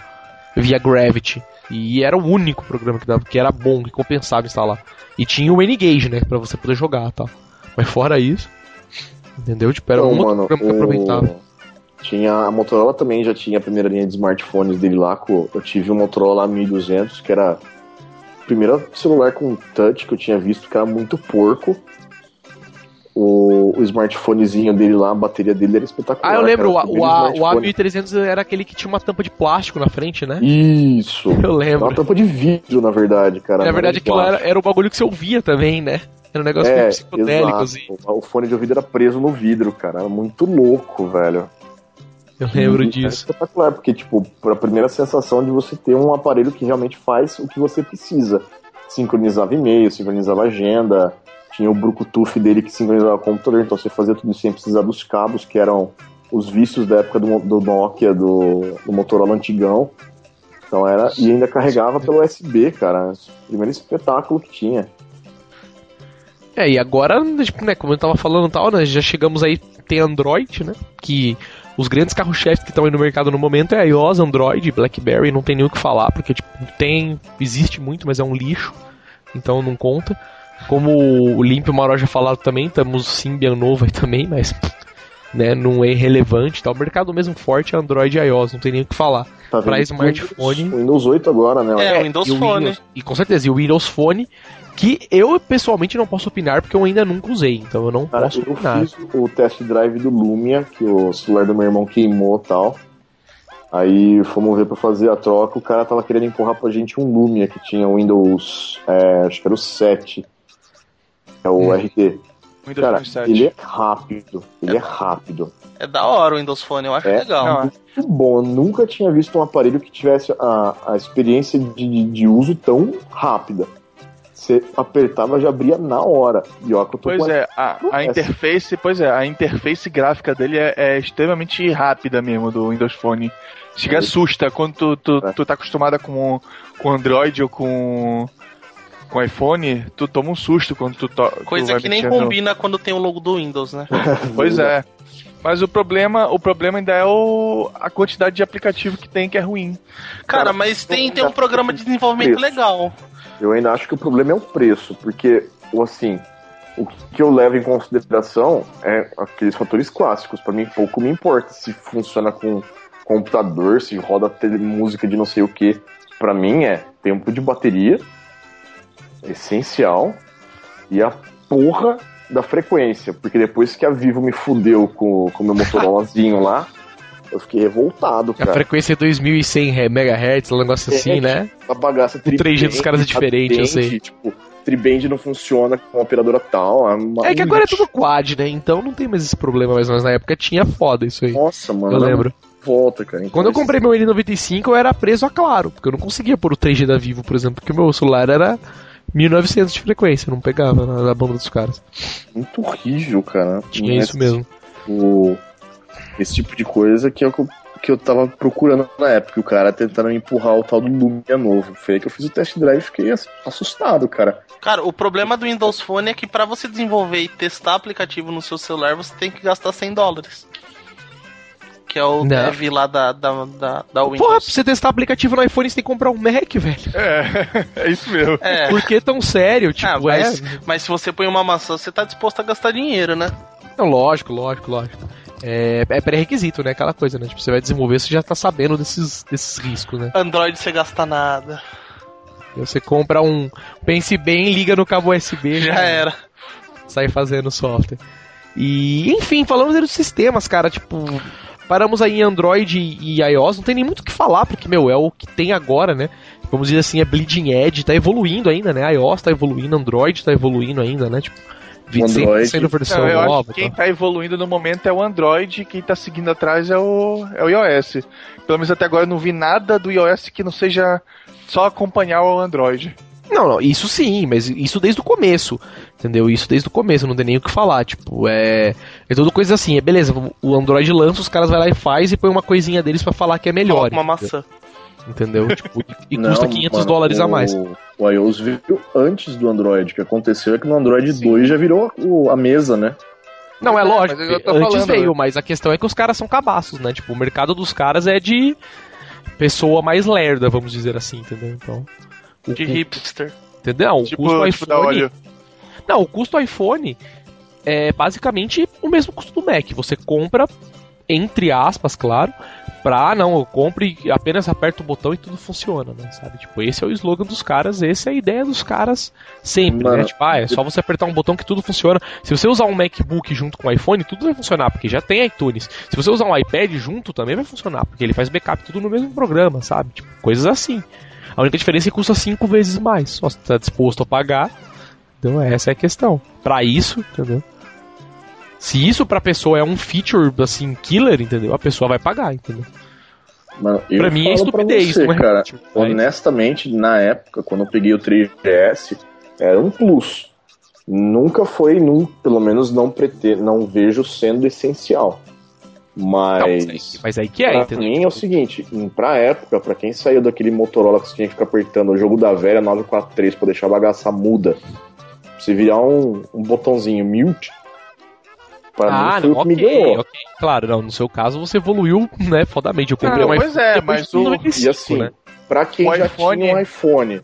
Via Gravity. E era o único programa que dava, que era bom, que compensava instalar. E tinha o N-Gage, né, pra você poder jogar e tal. Mas fora isso, entendeu? Tipo, era Não, um mano, programa que aproveitava. o... Tinha, a Motorola também já tinha a primeira linha de smartphones dele lá. Eu tive um Motorola 1200, que era o primeiro celular com touch que eu tinha visto, que era muito porco. O, o smartphonezinho dele lá, a bateria dele era espetacular. Ah, eu lembro, o, cara, o, o smartphone. A1300 era aquele que tinha uma tampa de plástico na frente, né? Isso. Eu Era lembro. uma tampa de vidro, na verdade, cara. Na verdade, de aquilo era, era o bagulho que você ouvia também, né? Era um negócio meio É, psicodélico, exato. assim. O fone de ouvido era preso no vidro, cara. Era muito louco, velho. Eu lembro E É disso. espetacular, porque, tipo, a primeira sensação de você ter um aparelho que realmente faz o que você precisa. Sincronizava e-mail, sincronizava agenda, tinha o Bluetooth dele que sincronizava o computador, então você fazia tudo sem precisar dos cabos, que eram os vícios da época do, do Nokia, do, do Motorola antigão. Então era. E ainda carregava pelo USB, cara. Primeiro espetáculo que tinha. É, e agora, né, como eu tava falando tal, né, já chegamos aí, tem Android, né, que os grandes carros-chefes que estão aí no mercado no momento é iOS, Android, BlackBerry, não tem nem o que falar, porque, tipo, tem, existe muito, mas é um lixo, então não conta. Como o Limp e o Maró já falaram também, temos Symbian novo aí também, mas, né, não é relevante, tá? O mercado mesmo forte é Android e iOS, não tem nem o que falar. Tá Pra vendo? smartphone. O Windows 8 agora, né? É, o e Windows o Phone. Windows- e com certeza, e o Windows Phone, que eu pessoalmente não posso opinar porque eu ainda nunca usei, então eu não Cara, posso eu opinar. fiz o test drive do Lumia, que o celular do meu irmão queimou e tal. Aí fomos ver pra fazer a troca, o cara tava querendo empurrar pra gente um Lumia que tinha o Windows, é, acho que era o 7. É o Hum. RT. Windows Cara, 7. ele é rápido. Ele é rápido. É da hora o Windows Phone, eu acho É, legal. Não, Muito bom. Eu nunca tinha visto um aparelho que tivesse a, a experiência de, de, de uso tão rápida. Você apertava, já abria na hora. E ó, que eu tô Pois com é, a, a interface, pois é, a interface gráfica dele é, é extremamente rápida mesmo do Windows Phone. Chega assusta quando tu, tu, É. tu tá acostumada com com Android ou com com iPhone, tu toma um susto quando tu, to, tu Coisa vai que nem mexer no- combina quando tem o logo do Windows, né? Pois é. Mas o problema, o problema ainda é o, a quantidade de aplicativo que tem que é ruim. Cara, Cara, mas tem, tem um programa de desenvolvimento preço. legal. Eu ainda acho que o problema é o preço, porque, ou assim, o que eu levo em consideração é aqueles fatores clássicos. Pra mim, pouco me importa se funciona com computador, se roda música de não sei o que. Pra mim é tempo de bateria, essencial, e a porra da frequência. Porque depois que a Vivo me fudeu com o meu Motorolazinho lá, eu fiquei revoltado, A cara. frequência é 2100 MHz, um negócio assim, É, né? a bagaça O 3G dos caras é diferente, eu sei. Tipo, triband não funciona com a operadora tal. uma- É que agora é tudo quad, né? Então não tem mais esse problema, mas mas na época tinha foda isso aí. Nossa, mano. Eu lembro. Volta, cara. Então, Quando eu comprei meu N95, eu era preso a claro, porque eu não conseguia pôr o 3G da Vivo, por exemplo, porque o meu celular era 1900 de frequência, não pegava na, na banda dos caras. Muito horrível, cara. Tinha Mas, isso mesmo. o- esse tipo de coisa que é o que eu, que eu tava procurando na época. O cara tentando empurrar o tal do Lumia novo. Foi aí que eu fiz o test drive e fiquei ass- assustado, cara. Cara, o problema do Windows Phone é que pra você desenvolver e testar aplicativo no seu celular, você tem que gastar 100 dólares. Que é o Não. dev lá da, da, da, da Windows. Porra, pra você testar aplicativo no iPhone, você tem que comprar um Mac, velho. É, é isso mesmo. É, Por que tão sério? Tipo, Ah, mas, é. mas se você põe uma maçã, você tá disposto a gastar dinheiro, né? Não, lógico, lógico, lógico. é, é pré-requisito, né? Aquela coisa, né? Tipo, você vai desenvolver, você já tá sabendo desses, desses riscos, né? Android você gasta nada. Você compra um. Pense bem, liga no cabo USB. Já era. Sai fazendo software. E, enfim, falamos aí dos sistemas, cara. Tipo, paramos aí em Android e iOS. Não tem nem muito o que falar, porque, meu, é o que tem agora, né? Vamos dizer assim, é bleeding edge, tá evoluindo ainda, né? iOS tá evoluindo, Android tá evoluindo ainda, né? Tipo, 25 Android- sendo versão Não, eu acho nova. que quem tá? tá evoluindo no momento é o Android, quem tá seguindo atrás é o, é o iOS. Pelo menos até agora eu não vi nada do iOS que não seja só acompanhar o Android. Não, não, isso sim, mas isso desde o começo, entendeu? Isso desde o começo, não tem nem o que falar, tipo, é... É tudo coisa assim, é beleza, o Android lança, os caras vai lá e faz e põe uma coisinha deles pra falar que é melhor. Uma entendeu? maçã. Entendeu? Tipo, e Não, custa 500 mano, dólares a o- mais. O iOS veio antes do Android. O que aconteceu é que no Android 2 já virou o- a mesa, né? Não, é é, lógico, mas eu tô antes falando, veio, né? mas a questão é que os caras são cabaços, né? Tipo, o mercado dos caras é de pessoa mais lerda, vamos dizer assim, entendeu? Então, o, De hipster. entendeu? Não, o Tipo, custo tipo iPhone. Não, o custo do iPhone é basicamente o mesmo custo do Mac. Você compra, entre aspas, claro, pra não, eu compro e apenas aperta o botão e tudo funciona, né? Sabe? Tipo, esse é o slogan dos caras, essa é a ideia dos caras sempre, Mano, né? Tipo, ah, é só você apertar um botão que tudo funciona. Se você usar um MacBook junto com o iPhone, tudo vai funcionar, porque já tem iTunes. Se você usar um iPad junto, também vai funcionar, porque ele faz backup tudo no mesmo programa, sabe? Tipo, coisas assim. A única diferença é que custa cinco vezes mais. Só se tá disposto a pagar. Então essa é a questão. Pra isso, entendeu? Se isso pra pessoa é um feature assim killer, entendeu? A pessoa vai pagar, entendeu? Mano, pra mim é estupidez, você, não é cara. feature. Mas- Honestamente, na época, quando eu peguei o 3GS, era um plus. Nunca foi, num, pelo menos não prete, não vejo sendo essencial. Não, Mas, mas, aí, mas aí que é, pra entendeu? mim é o seguinte, pra época, pra quem saiu daquele Motorola que você tinha que ficar apertando o jogo da velha 943 pra deixar a bagaça muda, se virar um, um botãozinho mute, pra Ah, mim não, o que me ok, ganhou. ok. Claro, não, no seu caso você evoluiu, né, fodamente. Eu comprei Não, um pois iPhone é, depois mas o- 95, E assim, né? pra quem O já iPhone- tinha um iPhone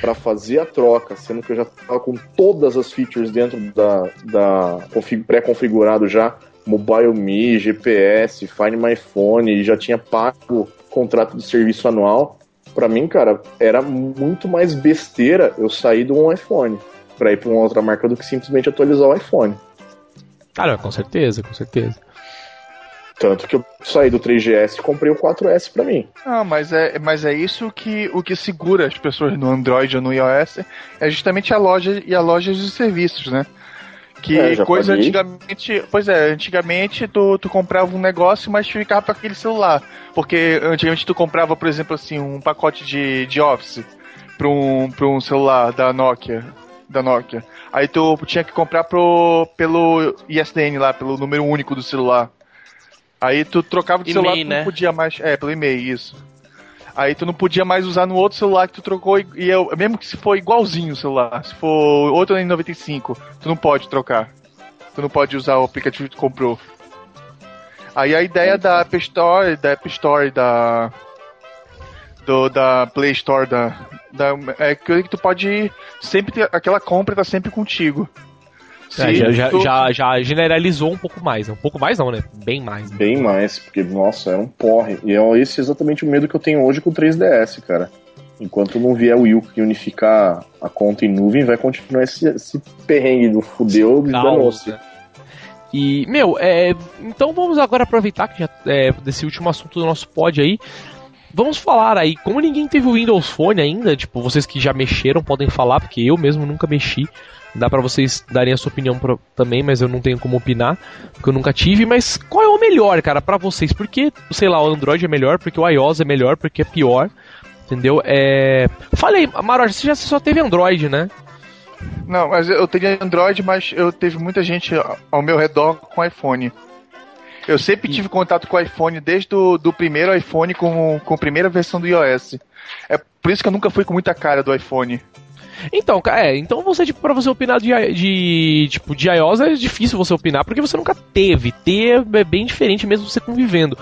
pra fazer a troca, sendo que eu já tava com todas as features dentro da, da config- pré-configurado já, Mobile Me, GPS, Find My Phone, e já tinha pago contrato de serviço anual, pra mim, cara, era muito mais besteira eu sair de um iPhone pra ir pra uma outra marca do que simplesmente atualizar o iPhone. Ah, não, com certeza, com certeza. Tanto que eu saí do 3GS e comprei o 4S pra mim. Ah, mas é, mas é isso que o que segura as pessoas no Android ou no iOS é justamente a loja e a loja de serviços, né? Que É, coisa paguei. antigamente. Pois é, antigamente tu, tu comprava um negócio, mas ficava para aquele celular. Porque antigamente tu comprava, por exemplo, assim, um pacote de, de Office para um, pra um celular da Nokia. Da Nokia. Aí tu tinha que comprar pro, pelo ISDN lá, pelo número único do celular. Aí tu trocava de celular, tu né? não podia mais. É, pelo e-mail, isso. Aí tu não podia mais usar no outro celular que tu trocou, e e eu, mesmo que se for igualzinho o celular, se for outro em 95, tu não pode trocar. Tu não pode usar o aplicativo que tu comprou. Aí a ideia da App Store, da App Store, da. Do, da Play Store, da, da. É que tu pode sempre ter. Aquela compra tá sempre contigo. É, já, já, tu- já, já generalizou um pouco mais. né? Um pouco mais não, né? Bem mais. né? Bem mais, porque, nossa, era um porre. E é esse exatamente o medo que eu tenho hoje com o 3DS, cara. Enquanto não vier o Will que unificar a conta em nuvem, vai continuar esse, esse perrengue do fudeu de Caos, danou-se. né? E, meu, é, então vamos agora aproveitar que já é desse último assunto do nosso pod aí. Vamos falar aí, como ninguém teve o Windows Phone ainda, tipo, vocês que já mexeram podem falar, porque eu mesmo nunca mexi. Dá pra vocês darem a sua opinião pro- também, mas eu não tenho como opinar, porque eu nunca tive. Mas qual é o melhor, cara, pra vocês? Porque, sei lá, o Android é melhor, porque o iOS é melhor, porque é pior, entendeu? É. Falei, Maroja, você já só teve Android, né? Não, mas eu tenho Android, mas eu teve muita gente ao meu redor com iPhone. Eu sempre tive contato com o iPhone desde do, do primeiro iPhone com, com a primeira versão do iOS. É por isso que eu nunca fui com muita cara do iPhone. Então, é, então você, tipo, pra você opinar de, de, tipo, de iOS é difícil você opinar, porque você nunca teve. Ter é bem diferente mesmo você convivendo.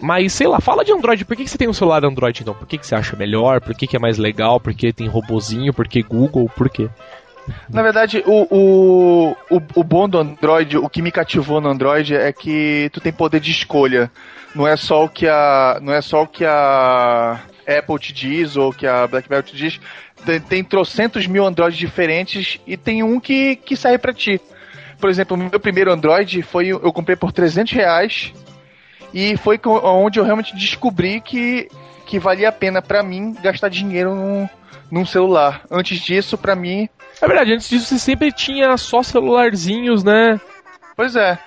Mas, sei lá, fala de Android. Por que, que você tem um celular Android, então? Por que, que você acha melhor? Por que, que é mais legal? Por que tem robozinho? Por que Google? Por quê? Na verdade, o, o, o, o bom do Android, o que me cativou no Android é que tu tem poder de escolha. Não é só o que a. Não é só o que a Apple te diz ou que a BlackBerry te diz. Tem, tem trocentos mil Androids diferentes e tem um que, que serve para ti. Por exemplo, o meu primeiro Android foi. Eu comprei por 300 reais e foi onde eu realmente descobri que, que valia a pena para mim gastar dinheiro num, num celular. Antes disso, para mim. É verdade, antes disso você sempre tinha só celularzinhos, né? Pois é.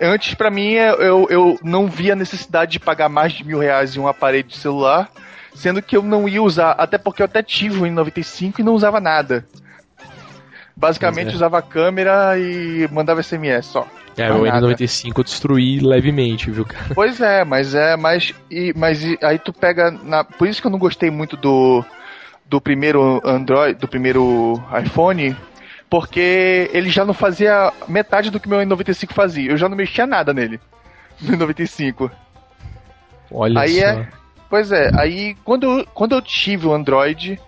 Antes, para mim, eu, eu não via necessidade de pagar mais de mil reais em um aparelho de celular, sendo que eu não ia usar, até porque eu até tive um em 95 e não usava nada. Basicamente é. usava a câmera e mandava SMS só. É, o N95 eu destruí levemente, viu, cara? Pois é, mas é, mas, e, mas e, aí tu pega. Na, por isso que eu não gostei muito do, do primeiro Android, do primeiro iPhone, porque ele já não fazia metade do que meu N95 fazia. Eu já não mexia nada nele. No N95. Olha aí só. É, pois é, aí quando, quando eu tive o Android,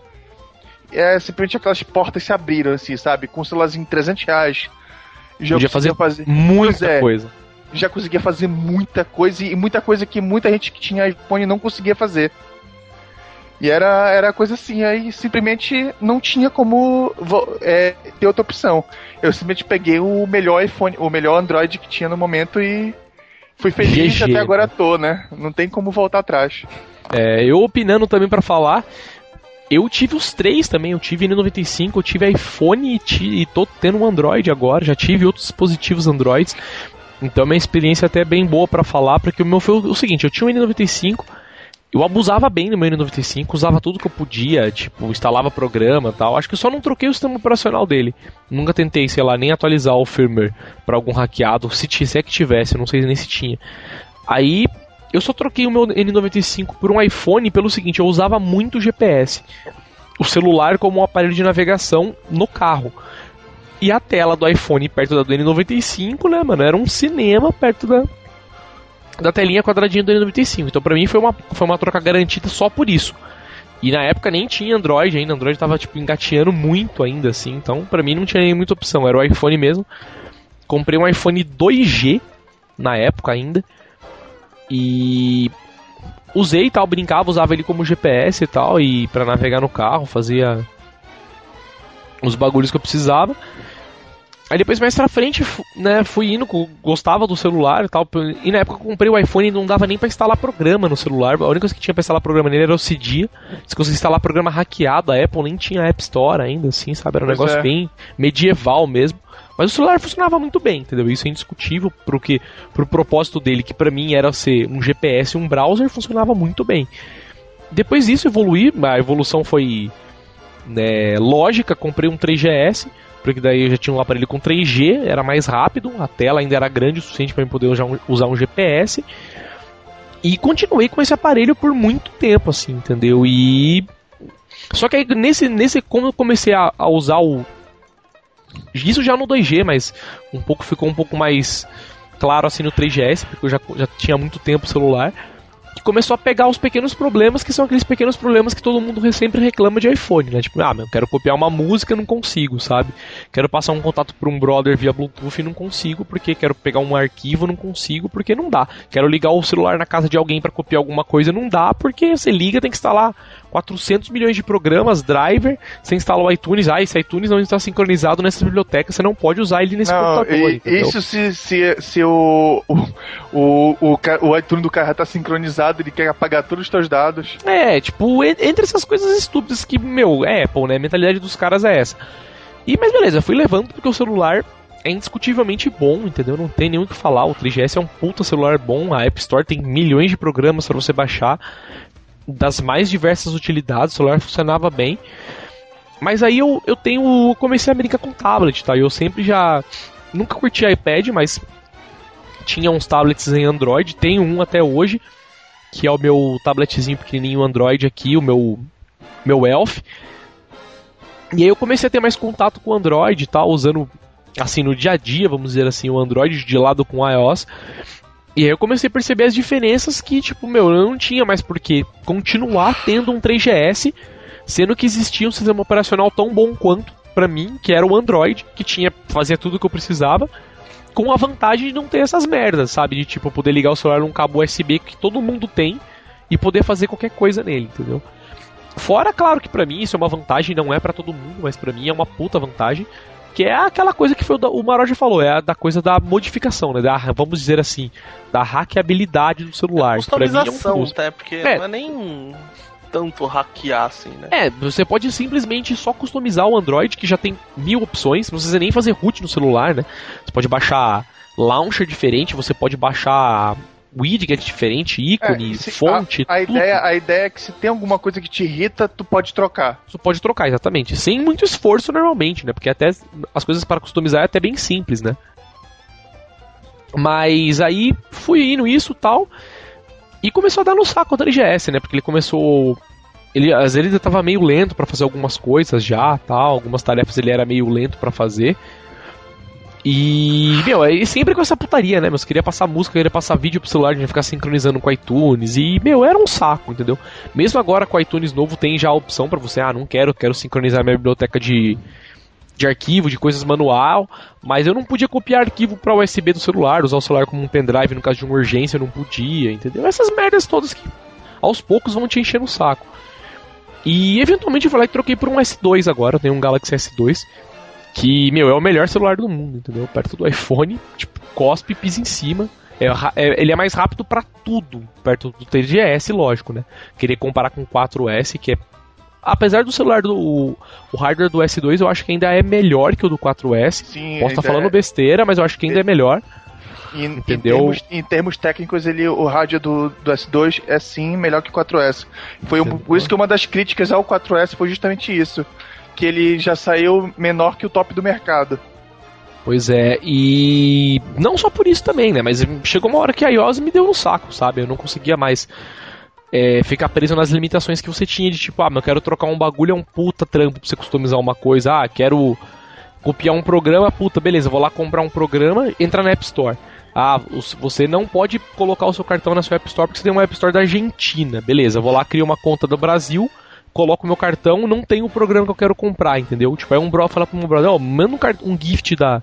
é simplesmente aquelas portas se abriram, assim, sabe? Com celularzinho 300 reais já Podia fazer, fazer muita é, coisa. Já conseguia fazer muita coisa e muita coisa que muita gente que tinha iPhone não conseguia fazer. E era, era coisa assim, aí simplesmente não tinha como é, ter outra opção. Eu simplesmente peguei o melhor iPhone, o melhor Android que tinha no momento e fui feliz GG, até agora tô, né? Não tem como voltar atrás. É, eu opinando também para falar, eu tive os três também, eu tive N95, eu tive iPhone e, e tô tendo um Android agora, já tive outros dispositivos Androids. Então minha experiência até é bem boa para falar, porque o meu foi o seguinte, eu tinha um N95, eu abusava bem do meu N95, usava tudo que eu podia, tipo, instalava programa e tal. Acho que só não troquei o sistema operacional dele. Nunca tentei, sei lá, nem atualizar o firmware para algum hackeado, se, se é que tivesse, não sei nem se tinha. Aí eu só troquei o meu N95 por um iPhone pelo seguinte, eu usava muito GPS. O celular como um aparelho de navegação no carro. E a tela do iPhone perto da do N95, né, mano? Era um cinema perto da, da telinha quadradinha do N95. Então pra mim foi uma, foi uma troca garantida só por isso. E na época nem tinha Android ainda, Android tava tipo engateando muito ainda assim, então pra mim não tinha muita opção, era o iPhone mesmo. Comprei um iPhone 2G na época ainda. E usei e tal, brincava, usava ele como GPS e tal, e para navegar no carro, fazia os bagulhos que eu precisava. Aí depois mais pra frente, né, fui indo, gostava do celular e tal. E na época eu comprei o iPhone e não dava nem pra instalar programa no celular. A única coisa que tinha pra instalar programa nele era o Cydia. Se conseguia instalar programa hackeado, a Apple nem tinha App Store ainda, assim, sabe? Era um pois negócio é. bem medieval mesmo. Mas o celular funcionava muito bem, entendeu? Isso é indiscutível pro, que, pro propósito dele, que para mim era ser um GPS um browser, funcionava muito bem. Depois disso evoluir, a evolução foi né, lógica, comprei um 3GS, porque daí eu já tinha um aparelho com 3G, era mais rápido, a tela ainda era grande o suficiente para eu poder usar um GPS. E continuei com esse aparelho por muito tempo, assim, entendeu? E. Só que aí, nesse, nesse como eu comecei a, a usar o, isso já no 2G, mas um pouco ficou um pouco mais claro assim no 3GS, porque eu já, já tinha muito tempo o celular que começou a pegar os pequenos problemas, que são aqueles pequenos problemas que todo mundo sempre reclama de iPhone, né? Tipo, ah, eu quero copiar uma música, não consigo, sabe? Quero passar um contato para um brother via Bluetooth não consigo, porque quero pegar um arquivo, não consigo, porque não dá. Quero ligar o celular na casa de alguém para copiar alguma coisa, não dá, porque você liga, tem que instalar 400 milhões de programas, driver, você instala o iTunes, ah, esse iTunes não está sincronizado nessa biblioteca, você não pode usar ele nesse não, computador. E, isso se, se, se o, o, o, o, o iTunes do carro está sincronizado, ele quer apagar todos os seus dados. É, tipo, entre essas coisas estúpidas que, meu, é Apple, né? A mentalidade dos caras é essa. E, mas beleza, fui levando porque o celular é indiscutivelmente bom, entendeu? Não tem nem o que falar. O 3GS é um puta celular bom. A App Store tem milhões de programas para você baixar das mais diversas utilidades, o celular funcionava bem. Mas aí eu, eu tenho. comecei a brincar com tablet, tá? Eu sempre já. Nunca curti iPad, mas tinha uns tablets em Android, tenho um até hoje, que é o meu tabletzinho pequenininho Android aqui, o meu meu Elf. E aí eu comecei a ter mais contato com o Android tal, usando assim no dia a dia, vamos dizer assim, o Android de lado com o iOS. E aí eu comecei a perceber as diferenças que, tipo, meu, eu não tinha mais por que continuar tendo um 3GS, sendo que existia um sistema operacional tão bom quanto pra mim, que era o Android, que tinha fazia tudo que eu precisava, com a vantagem de não ter essas merdas, sabe? De tipo poder ligar o celular num cabo USB que todo mundo tem e poder fazer qualquer coisa nele, entendeu? Fora, claro que pra mim isso é uma vantagem, não é para todo mundo, mas pra mim é uma puta vantagem. Que é aquela coisa que foi o, Maroja falou, é a da coisa da modificação, né? Da, vamos dizer assim, da hackeabilidade do celular. Customização, é um até, porque É. não é nem tanto hackear assim, né? É, você pode simplesmente só customizar o Android, que já tem mil opções, não precisa nem fazer root no celular, né? Você pode baixar launcher diferente, você pode baixar widget diferente, ícone, É, fonte, a, a ideia, a ideia é que se tem alguma coisa que te irrita, tu pode trocar. Você pode trocar, exatamente. Sem muito esforço normalmente, né? Porque até as coisas para customizar é até bem simples, né? Mas aí fui indo isso tal. E começou a dar no saco o 3GS, né? Porque ele começou. Ele, às vezes ele tava meio lento pra fazer algumas coisas já, tal. Algumas tarefas ele era meio lento pra fazer. E, meu, aí sempre com essa putaria, né? Meu, você queria passar música, queria passar vídeo pro celular, a gente ficar sincronizando com o iTunes. E, meu, era um saco, entendeu? Mesmo agora com o iTunes novo tem já a opção pra você, ah, não quero, quero sincronizar minha biblioteca de, de arquivo, de coisas manual, mas eu não podia copiar arquivo pra USB do celular, usar o celular como um pendrive no caso de uma urgência, eu não podia, entendeu? Essas merdas todas que aos poucos vão te encher no saco. E eventualmente eu falei que troquei por um S2 agora, eu tenho um Galaxy S2, que, meu, é o melhor celular do mundo, entendeu? Perto do iPhone, tipo, cospe e pisa em cima. É é- ele é mais rápido pra tudo, perto do 3GS, lógico, né? Querer comparar com o 4S, que é. Apesar do celular do. O hardware do S2 eu acho que ainda é melhor que o do 4S. Sim, Posso estar ainda falando é- besteira, mas eu acho que ainda é melhor. Em, em Entendeu? termos, em termos técnicos, ele, o rádio do, do S2 é sim melhor que o 4S. Foi um- Entendeu? por isso que uma das críticas ao 4S foi justamente isso. Que ele já saiu menor que o top do mercado. Pois é, e não só por isso também, né? Mas chegou uma hora que a iOS me deu no saco, sabe? Eu não conseguia mais é, ficar preso nas limitações que você tinha de tipo, ah, mas eu quero trocar um bagulho, é um puta trampo pra você customizar uma coisa. Ah, quero copiar um programa, puta, beleza, vou lá comprar um programa, entra na App Store. Ah, você não pode colocar o seu cartão na sua App Store porque você tem uma App Store da Argentina. Beleza, vou lá, crio uma conta do Brasil, coloco meu cartão, não tem o programa que eu quero comprar, entendeu? Tipo, aí um bro fala pro meu brother, ó, manda um, um gift da,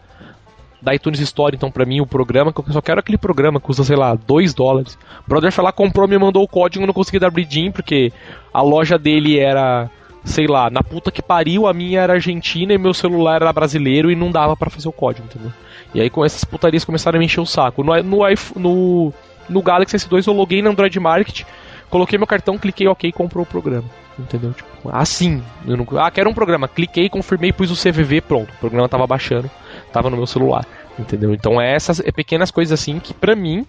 da iTunes Store, então, pra mim, o programa, que eu só quero aquele programa que custa, sei lá, 2 dólares. O brother foi lá, comprou, me mandou o código, não consegui dar redeem, porque a loja dele era, sei lá, na puta que pariu, a minha era argentina e meu celular era brasileiro e não dava pra fazer o código, entendeu? E aí com essas putarias começaram a me encher o saco. No, no, no, no Galaxy S2 eu loguei no Android Market, coloquei meu cartão, cliquei OK e comprou o programa. Entendeu? Tipo, assim. Eu não, ah, quero um programa. Cliquei, confirmei, pus o CVV, pronto. O programa tava baixando, tava no meu celular. Entendeu? Então é essas é pequenas coisas assim que pra mim,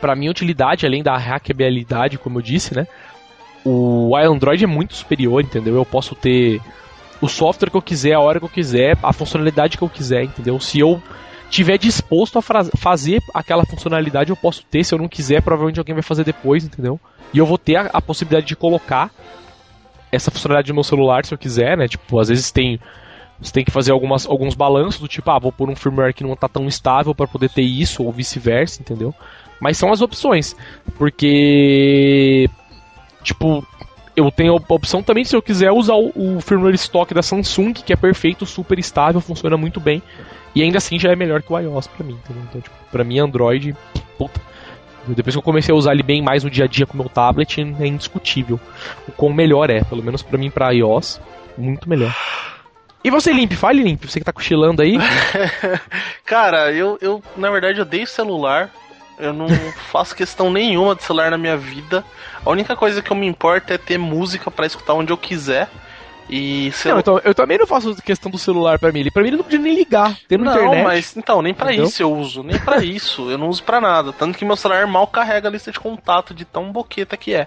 pra minha utilidade, além da hackeabilidade, como eu disse, né? O Android é muito superior, entendeu? Eu posso ter o software que eu quiser, a hora que eu quiser, a funcionalidade que eu quiser, entendeu? Se eu tiver disposto a fazer aquela funcionalidade, eu posso ter. Se eu não quiser, provavelmente alguém vai fazer depois, entendeu? E eu vou ter a, a possibilidade de colocar essa funcionalidade no meu celular se eu quiser, né? Tipo, às vezes tem você tem que fazer algumas, alguns balanços do tipo, ah, vou pôr um firmware que não tá tão estável para poder ter isso ou vice-versa, entendeu? Mas são as opções, porque tipo, eu tenho a opção também se eu quiser usar o, o firmware stock da Samsung, que é perfeito, super estável, funciona muito bem. E ainda assim já é melhor que o iOS pra mim, entendeu? Então, tipo, pra mim Android, puta. Depois que eu comecei a usar ele bem mais no dia a dia com o meu tablet, é indiscutível o quão melhor é, pelo menos pra mim pra iOS, muito melhor. E você, Limp, fale Limp, você que tá cochilando aí. Cara, eu, eu na verdade odeio celular. Eu não faço questão nenhuma de celular na minha vida. A única coisa que eu me importo é ter música pra escutar onde eu quiser. E Não, então, eu também não faço questão do celular pra mim. Ele, pra mim ele não podia nem ligar, tendo Não, internet. mas então, nem pra Entendeu? isso eu uso, nem pra isso. Eu não uso pra nada. Tanto que meu celular mal carrega a lista de contato de tão boqueta que é.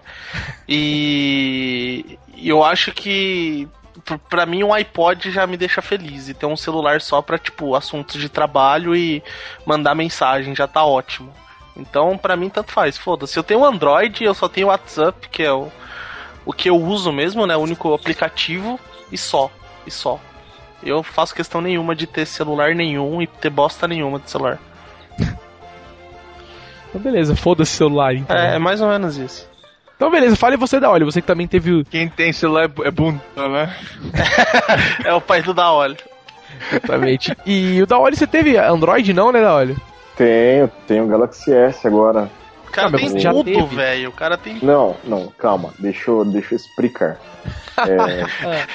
E eu acho que p- pra mim um iPod já me deixa feliz. E ter um celular só pra, tipo, assuntos de trabalho e mandar mensagem já tá ótimo. Então, pra mim, tanto faz. Foda-se. Eu tenho Android, eu só tenho WhatsApp, que é o, o que eu uso mesmo, né? O único aplicativo, e só. E só. Eu faço questão nenhuma de ter celular nenhum e ter bosta nenhuma de celular. Então, beleza, foda-se celular então. É, é mais ou menos isso. Então, beleza, fale você da Olho, você que também teve. o- Quem tem celular é bunda, né? É o pai do da óleo. Exatamente. e o da Olho você teve Android, não, né, da Olho? Tenho, tenho o Galaxy S agora. O cara mas tem tudo, teve? velho. O cara tem. Não, não, calma, deixa eu, deixa eu explicar. É,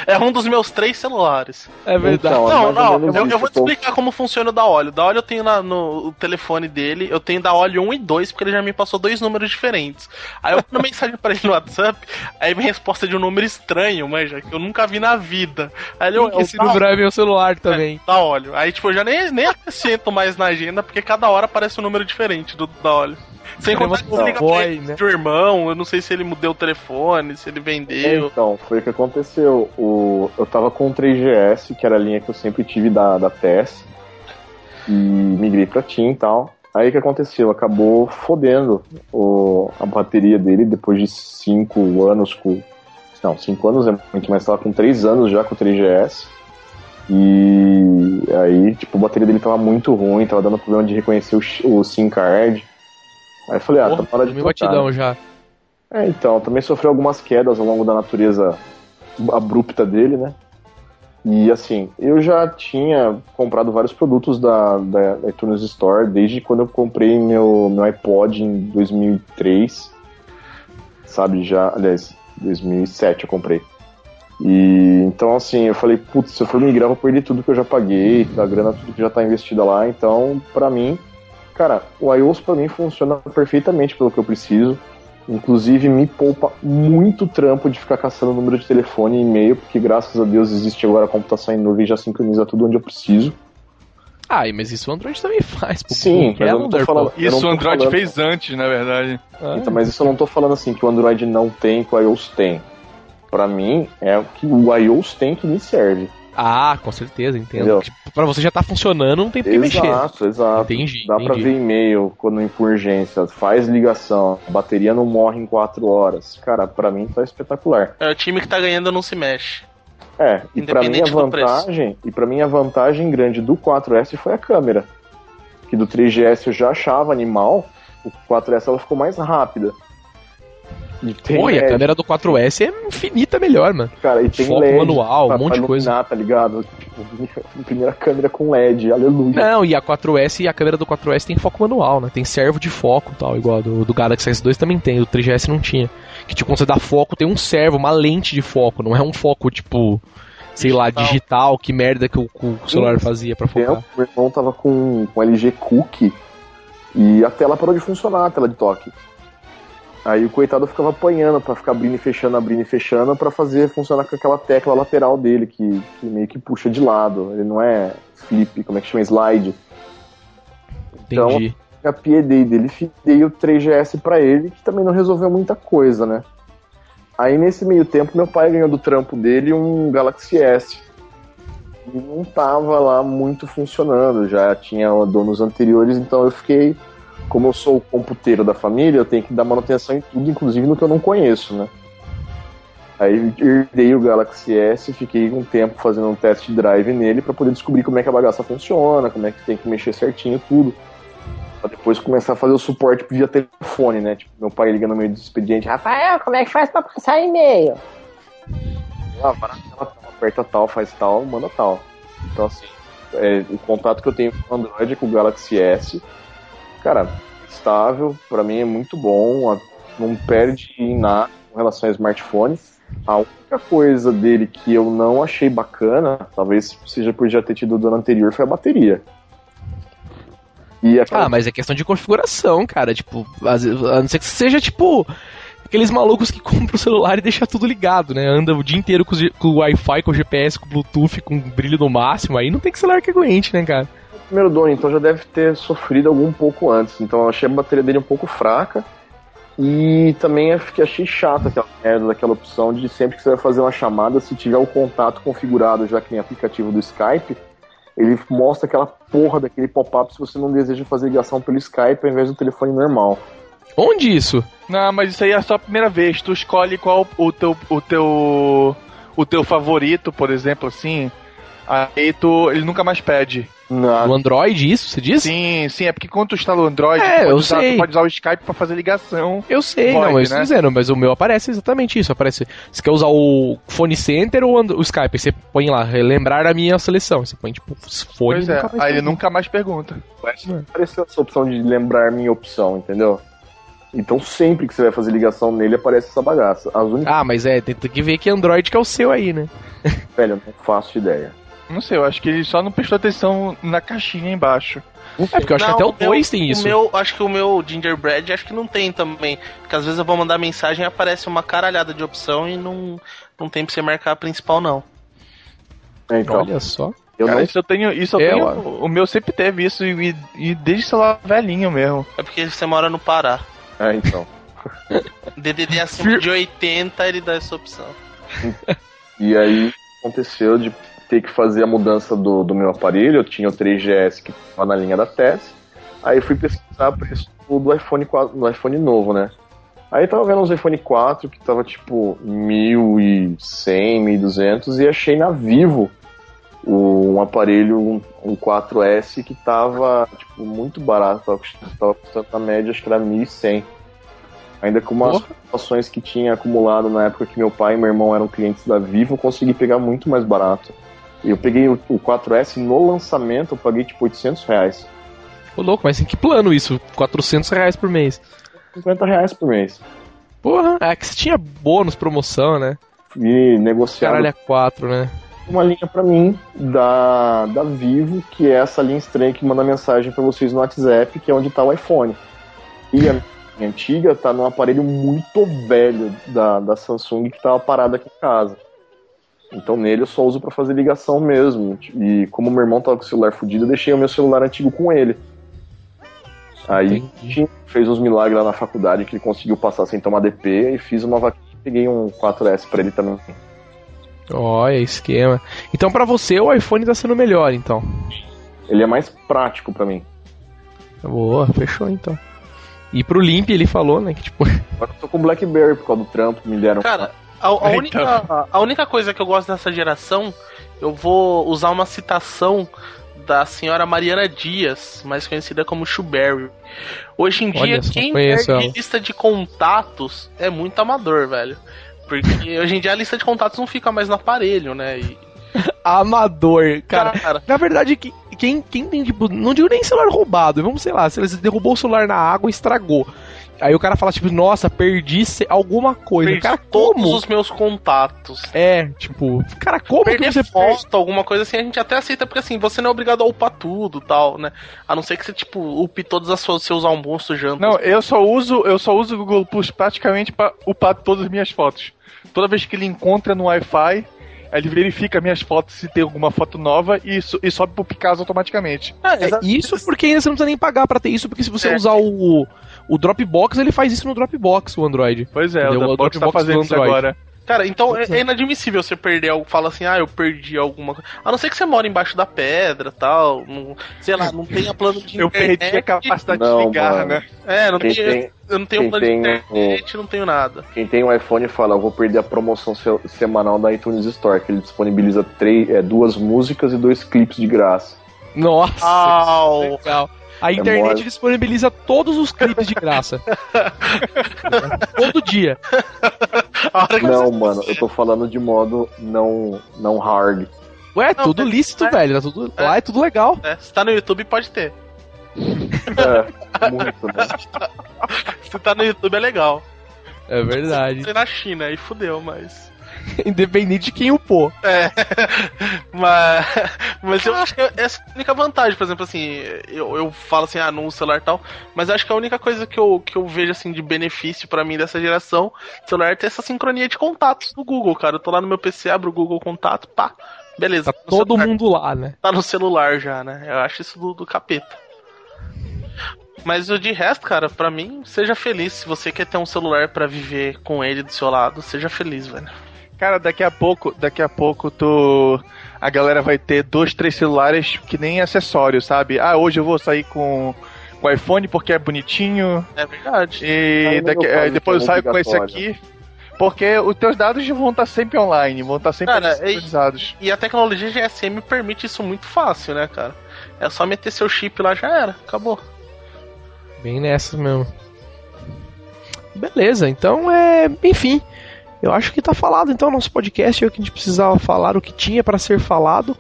É um dos meus três celulares. É verdade. Então, é Não, não, eu, eu vou te explicar como funciona o da óleo. Da óleo eu tenho na- no o telefone dele, eu tenho da óleo 1 e 2, porque ele já me passou dois números diferentes. Aí eu mando mensagem pra ele no WhatsApp, aí vem resposta de um número estranho, manja, que eu nunca vi na vida. Aí ele, eu, Esse número é meu celular também. da óleo. Aí, tipo, eu já nem, nem acrescento mais na agenda, porque cada hora aparece um número diferente do da óleo. Sem contar que você você liga pra boy, ele né? um irmão, eu não sei se ele mudou o telefone, se ele vendeu. Então, foi o que aconteceu. O, eu tava com o 3GS, que era a linha que eu sempre tive da, da TES, e migrei pra TIM e tal. Aí o que aconteceu? Acabou fodendo o, a bateria dele depois de 5 anos com. Não, 5 anos é muito, mas tava com 3 anos já com o 3GS. E aí, tipo, a bateria dele tava muito ruim, tava dando problema de reconhecer o, o SIM card. Aí eu falei, ah, tá na hora de trocar. batidão já. É, então, também sofreu algumas quedas ao longo da natureza abrupta dele, né? E assim, eu já tinha comprado vários produtos da, da iTunes Store desde quando eu comprei meu, meu iPod em 2003, sabe? Já, aliás, 2007 eu comprei. E então, assim, eu falei, putz, se eu for migrar, eu vou perder tudo que eu já paguei, a grana, tudo que já tá investida lá. Então, pra mim, cara, o iOS pra mim funciona perfeitamente pelo que eu preciso. Inclusive, me poupa muito trampo de ficar caçando número de telefone e e-mail, porque graças a Deus existe agora a computação em nuvem e já sincroniza tudo onde eu preciso. Ah, mas isso o Android também faz. pô. Sim, mas eu não tô falando- pô. Eu não Isso o Android falando- fez antes, na verdade. Ah, Então, mas isso eu não tô falando assim que o Android não tem, que o iOS tem. Pra mim, é o que o iOS tem que me serve. Ah, com certeza, entendo. Entendeu? Tipo, pra você já tá funcionando, não tem que mexer. Exato, exato. Entendi, Dá pra entendi. ver e-mail quando por urgência, faz ligação, a bateria não morre em 4 horas. Cara, pra mim tá espetacular. É o time que tá ganhando não se mexe. É, e pra mim a Independente do preço. vantagem, e para mim a vantagem grande do 4S foi a câmera. Que do 3GS eu já achava animal, o 4S ela ficou mais rápida. Pô, e a LED, câmera do 4S é infinita melhor, mano. cara, e tem foco LED manual, pra- um monte de coisa. iluminar, tá ligado? Tipo, primeira câmera com LED, aleluia. Não, e a 4S e a câmera do 4S tem foco manual, né? Tem servo de foco tal, igual a do, do Galaxy S2 também tem, o 3GS não tinha. Que tipo, quando você dá foco, tem um servo, uma lente de foco, não é um foco tipo, sei lá, Digital. digital, que merda que o, o celular fazia pra focar. tempo, meu irmão tava com, com LG Cookie e a tela parou de funcionar, a tela de toque. Aí o coitado ficava apanhando pra ficar abrindo e fechando, abrindo e fechando pra fazer funcionar com aquela tecla lateral dele que, que meio que puxa de lado. Ele não é flip, como é que chama? Slide. Então, Entendi. a piedei dele e dei o 3GS pra ele, que também não resolveu muita coisa, né? Aí nesse meio tempo meu pai ganhou do trampo dele um Galaxy S. E não tava lá muito funcionando, já tinha donos anteriores, então eu fiquei, como eu sou o computeiro da família, eu tenho que dar manutenção em tudo, inclusive no que eu não conheço, né? Aí herdei o Galaxy S, fiquei um tempo fazendo um test drive nele pra poder descobrir como é que a bagaça funciona, como é que tem que mexer certinho tudo. Pra depois começar a fazer o suporte via telefone, né? Tipo, meu pai liga no meio do expediente, Rafael, como é que faz pra passar e-mail? Ah, na tela tal, aperta tal, faz tal, manda tal. Então, assim, é, o contato que eu tenho com o Android é com o Galaxy S. Cara, estável, pra mim é muito bom, a- não perde em nada com relação ao smartphone. A única coisa dele que eu não achei bacana, talvez seja por já ter tido do ano anterior, foi a bateria. Aquela Ah, mas é questão de configuração, cara. Tipo, a não ser que seja tipo. Aqueles malucos que compram o celular e deixam tudo ligado, né? Anda o dia inteiro com, o G- com o Wi-Fi, com o GPS, com o Bluetooth, com o brilho no máximo. Aí não tem que celular que aguente, né, cara? Primeiro dono, então já deve ter sofrido algum pouco antes. Então eu achei a bateria dele um pouco fraca. E também fiquei- achei chato aquela merda daquela opção de sempre que você vai fazer uma chamada, se tiver o contato configurado, já que tem aplicativo do Skype, ele mostra aquela porra daquele pop-up se você não deseja fazer ligação pelo Skype ao invés do telefone normal. Onde isso? Não, mas isso aí é só a primeira vez. Tu escolhe qual o teu o teu o teu favorito, por exemplo, assim. Aí tu ele nunca mais pede. Não, No Android, isso, você disse? Sim, sim, é porque quando tu instala o Android, É, tu, eu pode usar, sei. tu pode usar o Skype pra fazer ligação. Eu sei, Pode, não, eu estou né? dizendo, mas o meu aparece exatamente isso. Aparece. Você quer usar o Phone Center ou o Skype? Aí Você põe lá, relembrar a minha seleção. Você põe, tipo, fone Pois é, nunca mais aí ele pergunta. nunca mais pergunta. apareceu essa opção de lembrar minha opção, entendeu? Então sempre que você vai fazer ligação nele aparece essa bagaça. Únicas, Ah, mas é, tem, tem que ver que Android que é o seu aí, né? velho, eu não faço ideia. Não sei, eu acho que ele só não prestou atenção na caixinha embaixo. É, porque eu acho Não, que até o meu- 2 tem isso. O meu, acho que o meu Gingerbread acho que não tem também. Porque às vezes eu vou mandar mensagem e aparece uma caralhada de opção e não, não tem pra você marcar a principal, não. É, então, Olha só. eu Cara, não isso eu tenho, isso eu É, tenho, o meu sempre teve isso e, e desde celular velhinho mesmo. É porque você mora no Pará. É, então. DDD acima de 80, ele dá essa opção. E aí aconteceu de ter que fazer a mudança do, do meu aparelho. Eu tinha o 3GS que estava na linha da TES. Aí fui pesquisar o preço do iPhone 4, do iPhone novo, né? Aí tava vendo uns iPhone 4 que tava tipo 1.100, 1.200 e achei na Vivo o- um aparelho, um, um 4S que tava tipo, muito barato, tava tava custando na média acho que era 1.100. Ainda com umas ações que tinha acumulado na época que meu pai e meu irmão eram clientes da Vivo, consegui pegar muito mais barato. Eu peguei o, o 4S no lançamento, eu paguei tipo 800 reais. Ô, louco, mas em que plano isso? 400 reais por mês. 50 reais por mês. Porra, é que você tinha bônus, promoção, né? E negociado Caralho, é 4, né? uma linha pra mim da, da Vivo, que é essa linha estranha que manda mensagem pra vocês no WhatsApp, que é onde tá o iPhone. E a minha antiga tá num aparelho muito velho da, da Samsung que tava parado aqui em casa. Então nele eu só uso pra fazer ligação mesmo. E como meu irmão tava com o celular fudido, eu deixei o meu celular antigo com ele. Aí Entendi. fez uns milagres lá na faculdade que ele conseguiu passar sem tomar DP e fiz uma vaquinha e peguei um 4S pra ele também. Olha, esquema. Então pra você o iPhone tá sendo melhor, então. Ele é mais prático pra mim. Boa, fechou então. E pro Limp ele falou, né, que tipo, Agora eu tô com Blackberry por causa do trampo, me deram. Cara, a, a Então. única, a única coisa que eu gosto dessa geração, eu vou usar uma citação da senhora Mariana Dias, mais conhecida como Shuberry. Hoje em dia, Olha só, quem perde ela. lista de contatos é muito amador, velho. Porque hoje em dia a lista de contatos não fica mais no aparelho, né? E, amador, cara. cara, Na verdade, que- quem, quem tem, tipo, não digo nem celular roubado, vamos, sei lá, se você derrubou o celular na água e estragou. Aí o cara fala, tipo, nossa, perdi alguma coisa. perdi cara, todos como? os meus contatos. É, tipo, cara, como Perder que você foto, alguma coisa assim, a gente até aceita, porque assim, você não é obrigado a upar tudo tal, né? A não ser que você, tipo, upe todas as suas, seus almoços, jantas. Não, eu só uso, eu só uso o Google Plus praticamente pra upar todas as minhas fotos. Toda vez que ele encontra no Wi-Fi, ele verifica minhas fotos se tem alguma foto nova e, so- e sobe pro Picasa automaticamente. É, É, isso porque ainda você não precisa nem pagar pra ter isso, porque se você É. usar o, o Dropbox, ele faz isso no Dropbox, o Android. Pois é, Entendeu? o O Dropbox tá Dropbox fazendo do isso agora. Cara, então é, é inadmissível você perder algo, fala assim, ah, eu perdi alguma coisa. A não ser que você mora embaixo da pedra tal, não, sei lá, não tenha plano de Eu internet. perdi a capacidade Não, de ligar, mano. né? É, não Quem tem, tem, eu não tenho plano de tem internet, não tenho nada. quem tem um iPhone fala, eu vou perder a promoção se- semanal da iTunes Store, que ele disponibiliza três, é, duas músicas e dois clipes de graça. Nossa, Au! legal. A É internet mole. disponibiliza todos os clipes de graça. Todo dia. Não, mano, eu tô falando de modo não, não hard. Ué, Não, tudo é- lícito, é- velho. Tá tudo, é. Lá é tudo legal. É, se tá no YouTube, pode ter. É, muito, né? Se tá no YouTube, é legal. É verdade. Se na China, aí fudeu, mas... Independente de quem upou. É, mas, mas eu acho que essa é a única vantagem, por exemplo, assim, eu, eu falo assim, ah, não celular e tal, mas acho que a única coisa que eu, que eu vejo, assim, de benefício pra mim dessa geração, celular é ter essa sincronia de contatos do Google, cara. Eu tô lá no meu PC, abro o Google Contato, pá, beleza. Tá no todo celular. mundo lá, né? Tá no celular já, né? Eu acho isso do, do capeta. Mas o de resto, cara, pra mim, seja feliz. Se você quer ter um celular pra viver com ele do seu lado, seja feliz, velho. Cara, daqui a pouco, daqui a pouco tu a galera vai ter dois, três celulares que nem acessório, sabe? Ah, hoje eu vou sair com com o iPhone porque é bonitinho É verdade. e daqui, aí depois eu então, saio com esse aqui. Porque os teus dados vão estar sempre online, vão estar sempre Cara, sincronizados. E a tecnologia GSM permite isso muito fácil, né, cara? É só meter seu chip lá, já era. Acabou. Bem nessas mesmo. Beleza, então é. Enfim. Eu acho que tá falado então nosso podcast, o que a gente precisava falar, o que tinha para ser falado.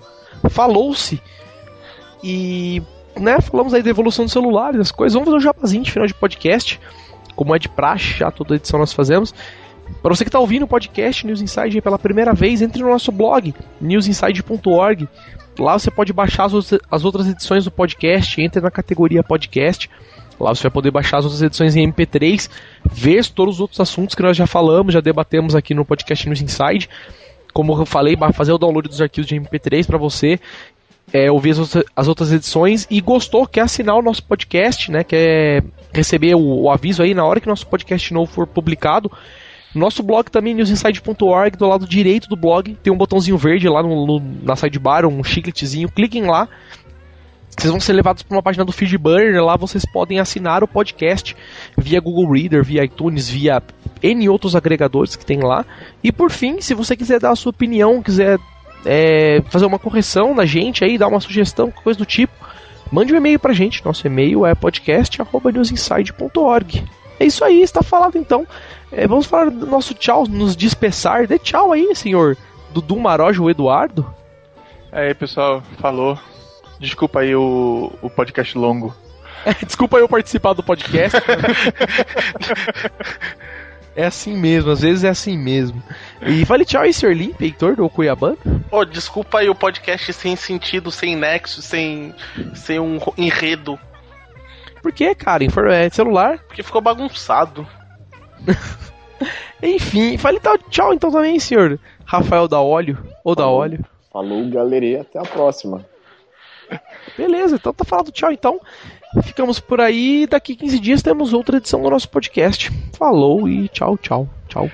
Falou-se. E. Né, falamos aí da evolução dos celulares, as coisas. Vamos fazer um jabazinho de final de podcast. Como é de praxe, já toda edição nós fazemos. Para você que está ouvindo o podcast News Inside pela primeira vez, entre no nosso blog, newsinside.org. Lá você pode baixar as outras edições do podcast, entre na categoria podcast. Lá você vai poder baixar as outras edições em MP3, ver todos os outros assuntos que nós já falamos, já debatemos aqui no podcast News Inside. Como eu falei, fazer o download dos arquivos de MP3 para você é, ouvir as, as, outras edições e gostou, quer assinar o nosso podcast, né? Quer receber o, o aviso aí na hora que nosso podcast novo for publicado. Nosso blog também, newsinside.org, do lado direito do blog, tem um botãozinho verde lá no, no, na sidebar, um chicletezinho, cliquem lá. Vocês vão ser levados para uma página do Feedburner, lá vocês podem assinar o podcast via Google Reader, via iTunes, via N outros agregadores que tem lá. E por fim, se você quiser dar a sua opinião, quiser é, fazer uma correção na gente aí, dar uma sugestão, coisa do tipo, mande um e-mail pra gente. Nosso e-mail é podcast.newsinside.org. É isso aí, está falado então. É, vamos falar do nosso tchau, nos dispersar. Dê tchau aí, senhor Dudu Marojo Eduardo. Aí, pessoal, falou. Desculpa aí o, o podcast longo. Desculpa eu participar do podcast. é assim mesmo, às vezes é assim mesmo. E fale tchau aí, senhor Limpe, Heitor do Cuiabá. Oh, desculpa aí o podcast sem sentido, sem nexo, sem, sem um enredo. Por que, cara? É celular? Porque ficou bagunçado. Enfim, fale tchau então também, senhor Rafael da Óleo. Ou da Óleo. Falou, galerinha. Até a próxima. Beleza, então tá falado tchau então. Ficamos por aí. Daqui 15 dias temos outra edição do nosso podcast. Falou e tchau, tchau, tchau.